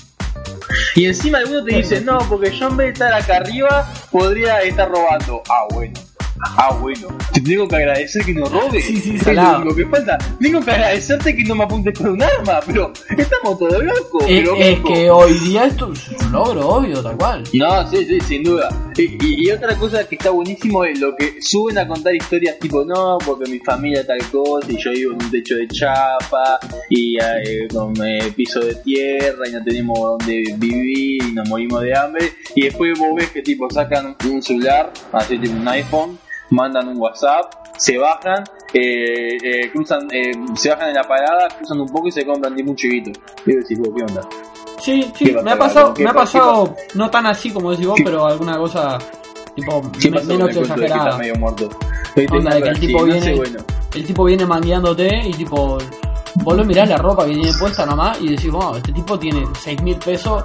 Y encima algunos te dicen, no, porque yo en vez de estar acá arriba podría estar robando. Ah, bueno. Ah, bueno. Te tengo que agradecer que no robes. Sí, sí, es lo único que falta. Tengo que agradecerte que no me apuntes con un arma, pero estamos todos locos. Es, pero es loco. que hoy día esto es un logro, obvio, tal cual. No, sí, sí, sin duda. Y, y- y otra cosa que está buenísimo es lo que suben a contar historias tipo, no, porque mi familia tal cosa y yo vivo en un techo de chapa y eh, con eh, piso de tierra y no tenemos donde vivir y nos morimos de hambre. Y después vos ves que tipo sacan un celular, así tipo un iPhone, mandan un WhatsApp, se bajan, eh, eh, cruzan, eh, se bajan en la parada, cruzan un poco y se compran tipo un chivito. Y vos decís, "Vos, ¿qué onda? Sí, ¿Qué sí, me ha pasado, ¿Qué me ha pasa? pasado, no tan así como decís vos, ¿Qué? pero alguna cosa tipo ¿Qué me- pasó menos exagerada. medio muerto? Onda de que el sí, tipo no viene, sé, bueno. el tipo viene mangueándote y tipo, vos lo mirás la ropa que tiene puesta nomás y decís, wow, este tipo tiene 6 mil pesos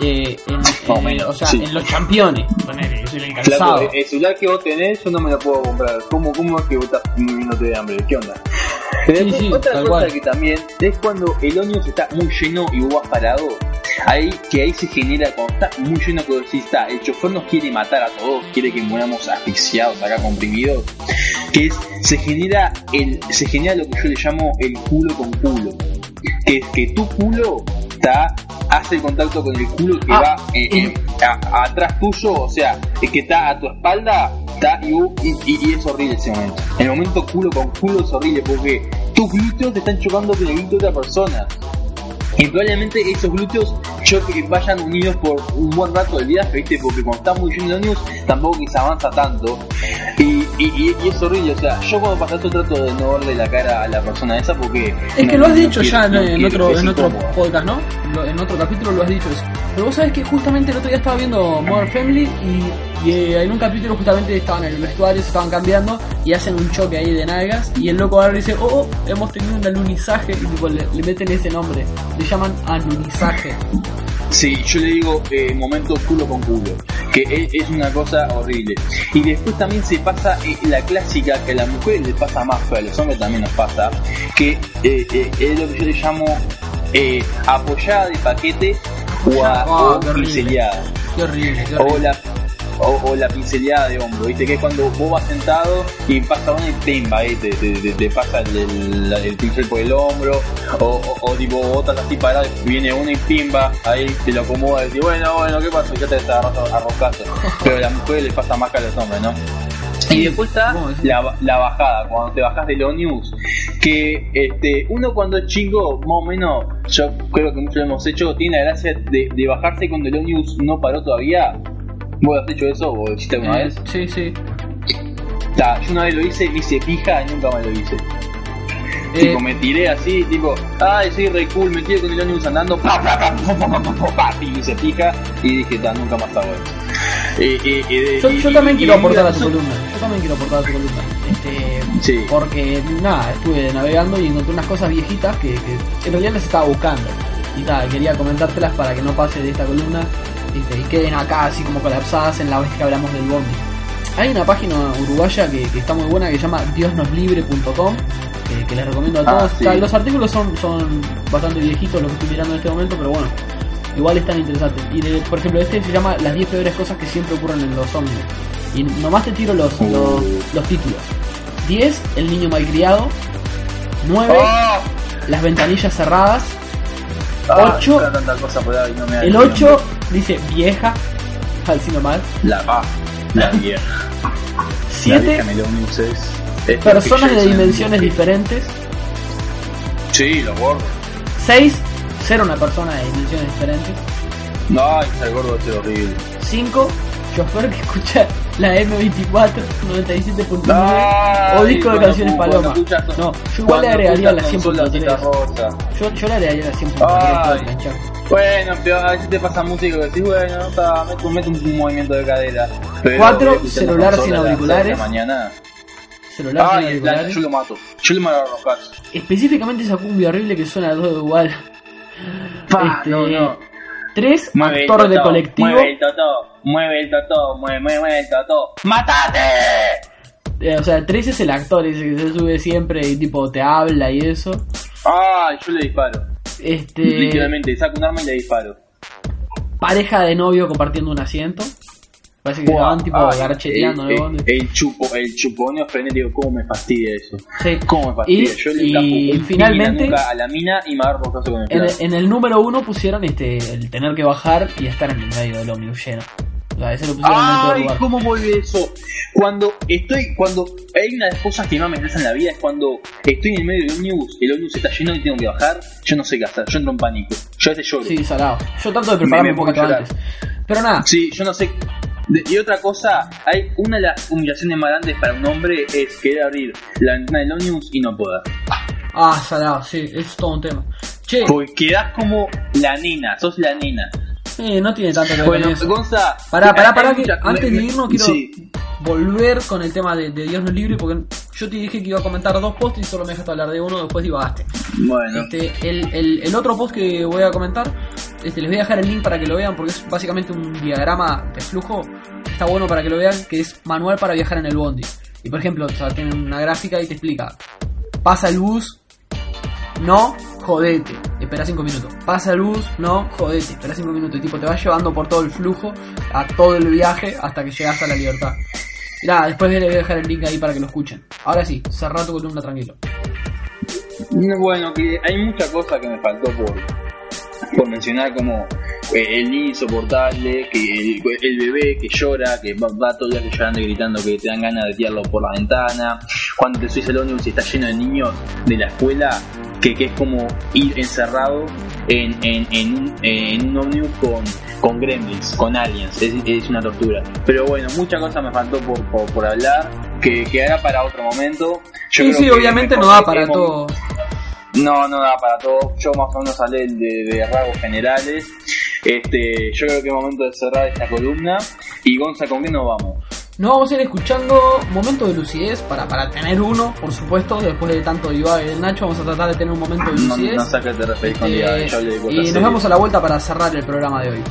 eh, en, Más o sea, sí. en los campeones. Ponele, el celular que vos tenés, yo no me lo puedo comprar. ¿Cómo, cómo es que vos estás muriéndote de hambre? ¿Qué onda? Pero Sí, después, sí, otra cosa cual. que también es cuando el ómnibus está muy lleno y vos vas parado. Ahí que ahí se genera, cuando está muy lleno, que decís, está, el chofer nos quiere matar a todos, quiere que muramos asfixiados, acá comprimidos. Que es, se genera el, se genera lo que yo le llamo el culo con culo. Que es que tu culo está, hace el contacto con el culo que Ah, va eh, eh, a- atrás tuyo, o sea, es que está a tu espalda, está y, y, y- y es horrible ese momento. El momento culo con culo es horrible porque tus glúteos te están chocando con el glúteo de otra persona. Y probablemente esos glúteos choque, vayan unidos por un buen rato del viaje, ¿viste? Porque cuando está muy lleno de ómnibus, tampoco que se avanza tanto. Y, y, y- es horrible, o sea, yo cuando pasa esto trato de no verle la cara a la persona esa porque... Es que lo has no dicho quiero, ya en, no en quiero, otro, en otro incómodo. podcast, ¿no? En otro capítulo lo has dicho eso. Pero vos sabés que justamente el otro día estaba viendo Modern Family y, y, eh, en un capítulo justamente estaban en el vestuario, se estaban cambiando y hacen un choque ahí de nalgas y el loco y dice, oh, oh, hemos tenido un alunizaje y tipo, le, le meten ese nombre, le llaman alunizaje. Sí, yo le digo eh, momento culo con culo, que es, es una cosa horrible. Y después también se pasa eh, la clásica que a las mujeres les pasa más, pero a los hombres también nos pasa, que eh, eh, es lo que yo le llamo apoyada de paquete o, a, Ah, o qué horrible. Qué horrible, qué O la, o, o la pinceleada de hombro, ¿viste? Que es cuando vos vas sentado y pasa uno y pimba, ¿eh? te, te, te- te pasa el, el, el pincel por el hombro, o, o, o tipo, estás así parado y viene uno y pimba, ahí te lo acomoda y dices, bueno, bueno, ¿qué pasa? Ya te agarras a roscazo. Pero a las mujeres les pasa más que a los hombres, ¿no? Y después está la, la bajada, cuando te bajas del ómnibus, que este, uno cuando es chico, más o menos, yo creo que muchos lo hemos hecho, tiene la gracia de, de bajarse cuando el ómnibus no paró todavía. ¿Vos has hecho eso o hiciste alguna eh, vez? Sí, sí. Ta, yo una vez lo hice, hice pija y nunca más lo hice. Eh, tipo, me tiré así, tipo, ay, soy re cool, me tiré con el ómnibus andando, pa, pa, pa, pa, pa, pa, pa, pa y se fija, y dije, ta, nunca más hago eso. Eh, eh, yo, yo, también quiero aportar a tu columna, yo también quiero aportar a tu columna. Este, sí. Porque, nada, estuve navegando y encontré unas cosas viejitas que, que en realidad las estaba buscando. Y tal, quería comentártelas para que no pase de esta columna y queden acá así como colapsadas en la vez que hablamos del bondi. Hay una página uruguaya que, que está muy buena que se llama diosnoslibre.com que, que les recomiendo a Ah, todos. sí. Los artículos son, son bastante viejitos los que estoy mirando en este momento, pero bueno, igual están interesantes. Y de- por ejemplo, este se llama Las 10 peores cosas que siempre ocurren en los ómnibus. Y nomás te tiro los, Uh. los, los títulos. 10, el niño malcriado. 9, ¡Ah! las ventanillas cerradas. Ah, Ocho. era tanta cosa por ahí, no me El ni 8 tiempo. dice vieja, así nomás. La ah, la vieja. La 7, vieja en el ómnibus es- es personas de dimensiones diferentes. Sí, los gordos. 6, ser una persona de dimensiones diferentes. No, ser gordo es horrible. 5, chofer que escucha la M24 97.9 Ay, o disco de canciones pu- Paloma. No, yo igual le agregaría la escuchas con Sol, la cita 100.3. rosa. Yo, yo le agregaría la 100.3 Ay. todo el chat. Bueno, pero a veces te pasa música que decís, bueno, está, mete, mete un, movimiento de cadera. Pero Cuatro, celular sin auriculares. mañana. Celular sin el plan, auriculares. yo lo mato. Yo lo mato a roscazo. Específicamente esa cumbia horrible que suena todo igual. Pa, Este, no, no. 3, Mueve el actor de colectivo. Mueve el totó, mueve el totó, mueve, mueve, mueve el totó. ¡Matate! Eh, o sea, 3 es el actor ese que se sube siempre y tipo te habla y eso. Ay, yo le disparo. Este, Literalmente, saco un arma y le disparo. pareja de novio compartiendo un asiento. El chupo, el chuponeo frenético, cómo me fastidia eso. Sí. ¿Cómo me fastidia? Y- Yo le y finalmente- a la mina y me agarro roscazo con el En el, en el número 1 pusieron este el tener que bajar y estar en el medio del ómnibus lleno. O sea, ese lo pusieron en el. ¿cómo vuelve eso? Cuando estoy, cuando hay una de las cosas que más me interesan en la vida es cuando estoy en el medio del ómnibus, el ómnibus está lleno y tengo que bajar, yo no sé qué hacer, yo entro en pánico, yo a veces lloro. Sí, salado. Yo trato de prepararme Me- me un poquito antes. Pero nada, Sí, yo no sé. De- y otra cosa, hay una de las humillaciones más grandes para un hombre es querer abrir la ventana del ómnibus y no poder. Ah, salado, sí, es todo un tema. Che, Porque quedás como la nena, sos la nena. Eh, no tiene tanto que ver Bueno. Gonza. Pará, pará, pará, que mucha- antes de irnos quiero Sí. volver con el tema de, de Dios no es libre, porque yo te dije que iba a comentar dos posts y solo me dejaste hablar de uno, después divagaste. Bueno, Este, el, el, el otro post que voy a comentar, este, les voy a dejar el link para que lo vean, porque es básicamente un diagrama de flujo, está bueno para que lo vean, que es manual para viajar en el bondi. Y por ejemplo, o sea, tiene una gráfica y te explica, pasa el bus, no, jodete, espera 5 minutos. Pasa bus, no, jodete, espera 5 minutos. Tipo, te va llevando por todo el flujo, a todo el viaje, hasta que llegas a la libertad. Y después les voy a dejar el link ahí para que lo escuchen. Ahora sí, cerrá tu columna tranquilo. bueno, que hay mucha cosa que me faltó por, por mencionar, como eh, el niño insoportable, que el, el bebé que llora, que va, va todo el día llorando y gritando que te dan ganas de tirarlo por la ventana. Cuando te subes al ómnibus y está lleno de niños de la escuela, que, que es como ir encerrado en, en, en, un, en un ómnibus con, con gremlins, con aliens. Es, es una tortura. Pero bueno, mucha cosa me faltó por, por, por hablar, que quedará para otro momento. Yo Sí, creo sí, que obviamente no da para todo. No, no da para todo. Yo más o menos hablé de, de rasgos generales. Este, yo creo que es momento de cerrar esta columna. Y Gonza, ¿con qué nos vamos? Nos vamos a ir escuchando momento de lucidez para, para tener uno, por supuesto, después de tanto divague del Nacho, vamos a tratar de tener un momento de No, lucidez. no sé a qué te referís con Eh, divague, yo hablé de cosas y nos serias. vemos a la vuelta para cerrar el programa de hoy.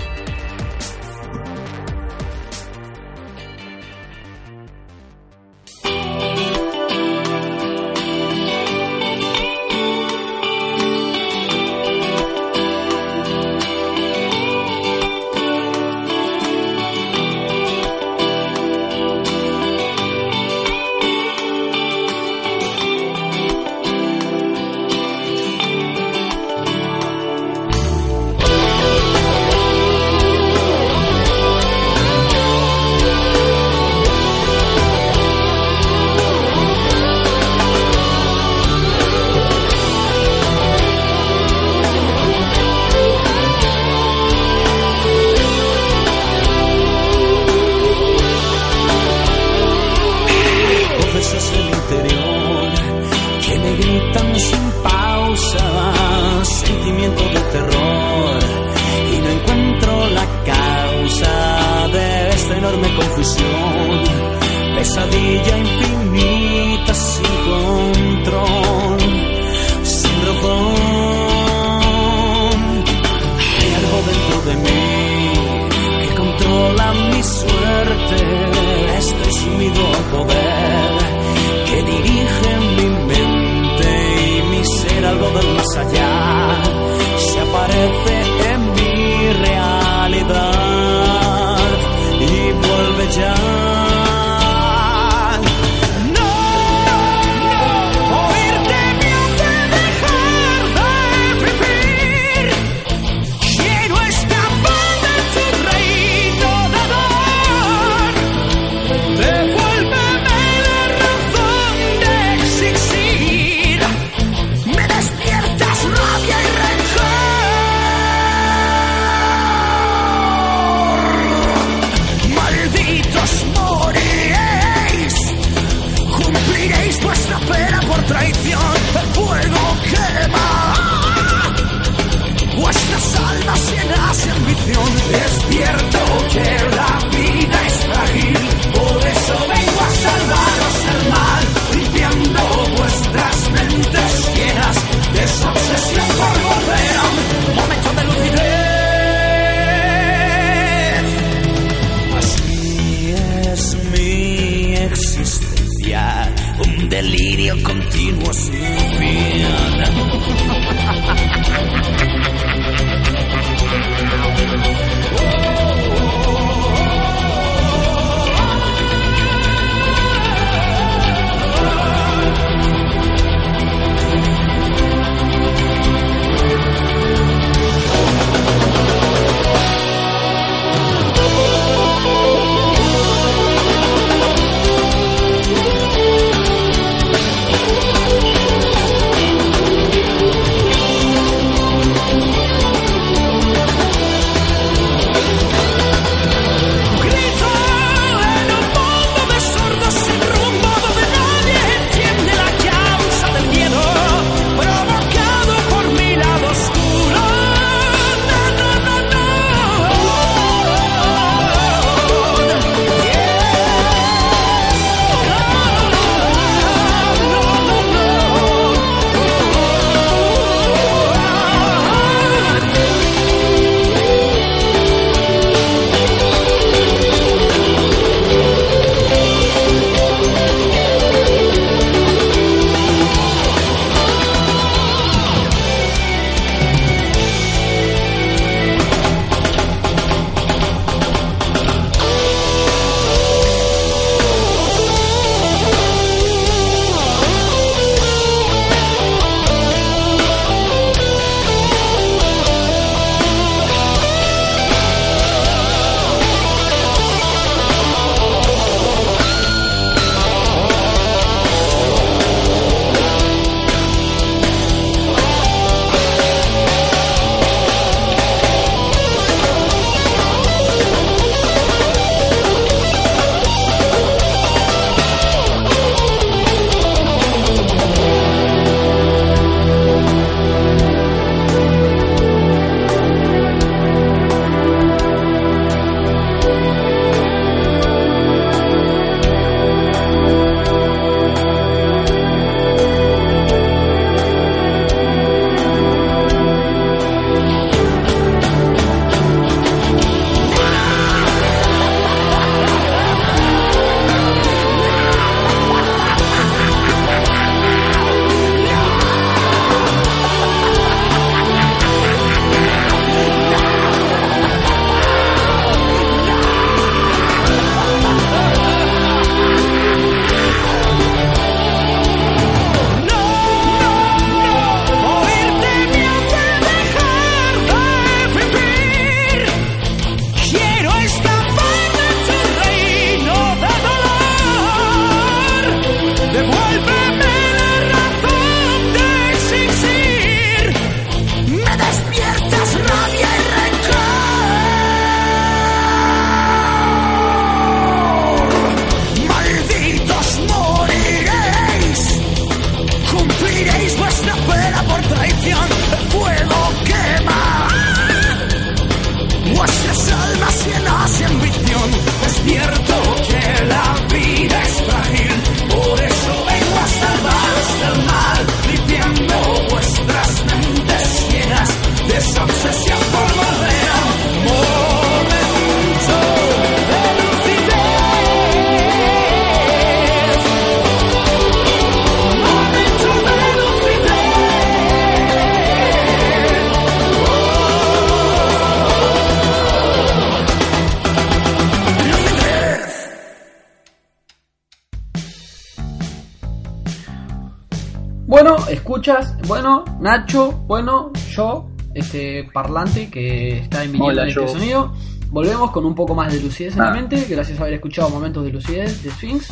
Bueno, Nacho, bueno, yo, este parlante que está Hola, en este sonido. Volvemos con un poco más de lucidez en la Ah. mente, gracias a haber escuchado momentos de lucidez de Sphinx.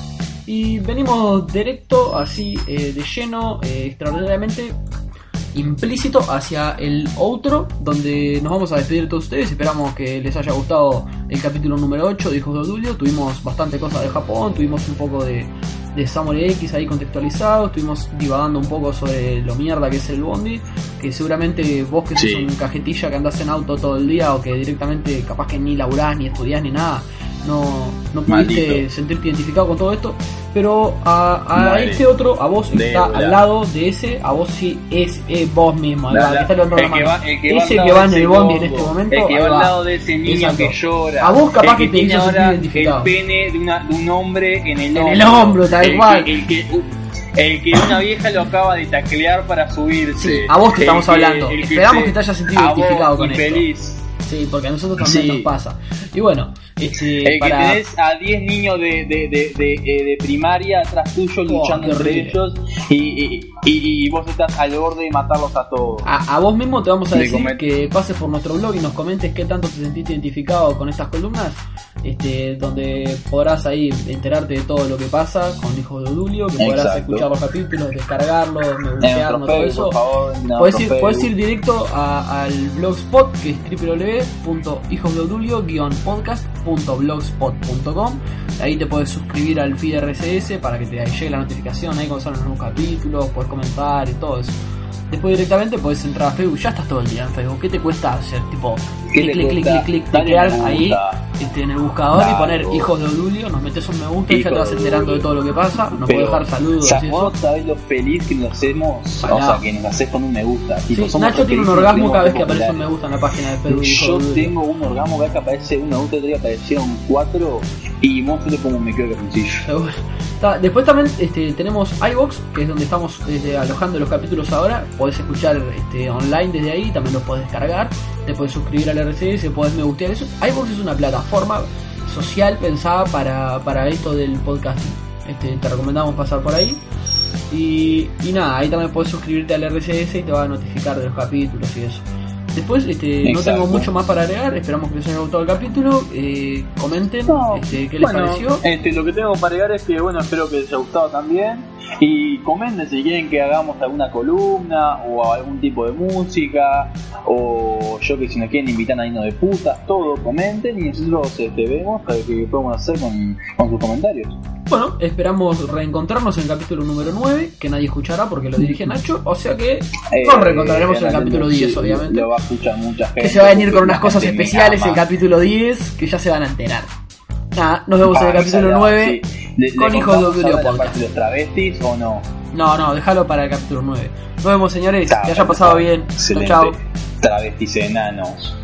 Y venimos directo, así, eh, de lleno, eh, extraordinariamente implícito hacia el outro, donde nos vamos a despedir de todos ustedes. Esperamos que les haya gustado el capítulo número 8 de Hijos de Odulio. Tuvimos bastante cosas de Japón, tuvimos un poco de, de Samurai X ahí contextualizado, estuvimos divagando un poco sobre lo mierda que es el Bondi, que seguramente vos que sos Sí. un cajetilla que andás en auto todo el día o que directamente capaz que ni laburás, ni estudiás, ni nada. No, no pudiste Maldito. sentirte identificado con todo esto, pero a, a este otro, a vos que De está al lado de ese, a vos sí es, es vos mismo, La- la- que está el que va- el que va ese que va en el bondi en este momento, El que va al lado de ese niño Exacto. que llora. A vos capaz el que te hizo ahora identificado. El pene de, una- de un hombre en el En hombro. el hombro, tal el cual. Que, el, que, el que una vieja lo acaba de taclear para subirse. Sí, a vos te estamos hablando. Esperamos se- que te hayas sentido identificado con esto. infeliz. Sí, porque a nosotros también Sí. nos pasa. Y bueno, este, El para... que tenés a 10 niños de, de, de, de, eh, de primaria atrás tuyo luchando qué entre ellos y, y, y- y vos estás al borde de matarlos a todos. A, a vos mismo te vamos a De decir que pases por nuestro blog y nos comentes qué tanto te sentiste identificado con estas columnas, este, donde podrás ahí enterarte de todo lo que pasa con Hijos de Odulio, que podrás Exacto. escuchar los capítulos, descargarlos, nuestro todo eso. por favor. en Puedes ir, Facebook. puedes ir directo a- al blogspot que es www.hijosdeodulio-podcast.blogspot.com Ahí te puedes suscribir al feed RSS para que te llegue la notificación ahí cuando salen los nuevos capítulos, puedes comentar y todo eso. Después directamente puedes entrar a Facebook, ya estás todo el día en Facebook. ¿Qué te cuesta hacer? Tipo, ¿Qué clic, clic, clic, clic, clic, me ahí este, en el buscador y poner Hijos de Odulio, nos metes un me gusta y ya te vas enterando de todo lo que pasa. Nos puedes dejar saludos sa- y eso. vos sabés lo feliz que nos hacemos, Pará. o sea, que nos haces con un me gusta. Tipo, Nacho tiene un orgasmo cada vez que aparece un me gusta en la página de Facebook. Yo de tengo un orgasmo cada vez que aparece un me gusta, otro día aparecieron cuatro y monstruo un me quedo Después también este, tenemos iBox, que es donde estamos este, alojando los capítulos ahora. Podés escuchar este, online desde ahí, también los podés descargar. Te podés suscribir al RCS, podés me gustear. Eso, iBox es una plataforma social pensada para, esto del podcasting. Este, te recomendamos pasar por ahí. Y, y nada, ahí también podés suscribirte al RCS y te va a notificar de los capítulos y eso. Después este, no tengo mucho más para agregar, esperamos que les haya gustado el capítulo. Eh, comenten No, este, qué les bueno, pareció. Este, lo que tengo para agregar es que, bueno, espero que les haya gustado también. Y comenten si quieren que hagamos alguna columna o algún tipo de música. O yo que si nos quieren invitar a irnos de putas, todo comenten y nosotros este, vemos a ver qué podemos hacer con, con sus comentarios. Bueno, esperamos reencontrarnos en el capítulo número 9, que nadie escuchará porque lo dirige Nacho, o sea que nos reencontraremos en el capítulo 10, sí, obviamente. Lo va a escuchar mucha gente. Que se va a venir con unas cosas especiales en el capítulo 10 que ya se van a enterar. Nada, nos vemos en el Ah, capítulo ya, 9 sí. ¿Le- le con Hijos de la Podcast. los travestis o no? No, no, déjalo para el capítulo 9. Nos vemos, señores. Está, que haya pasado bien. Chao, Excelente. chao. Travestis enanos.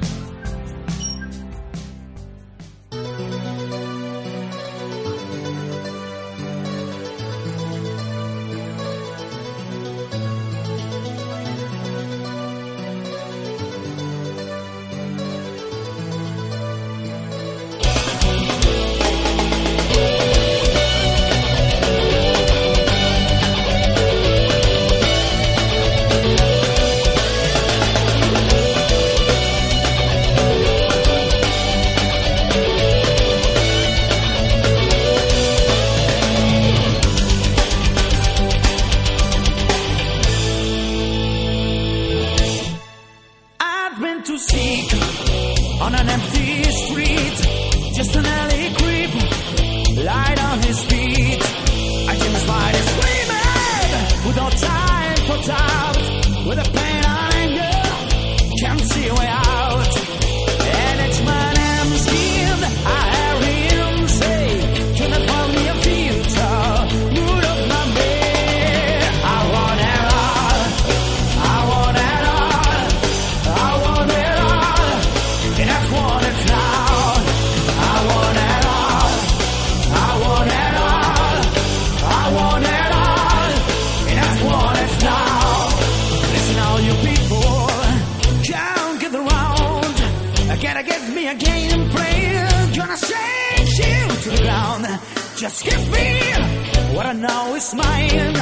smile.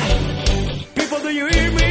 People, do you hear me?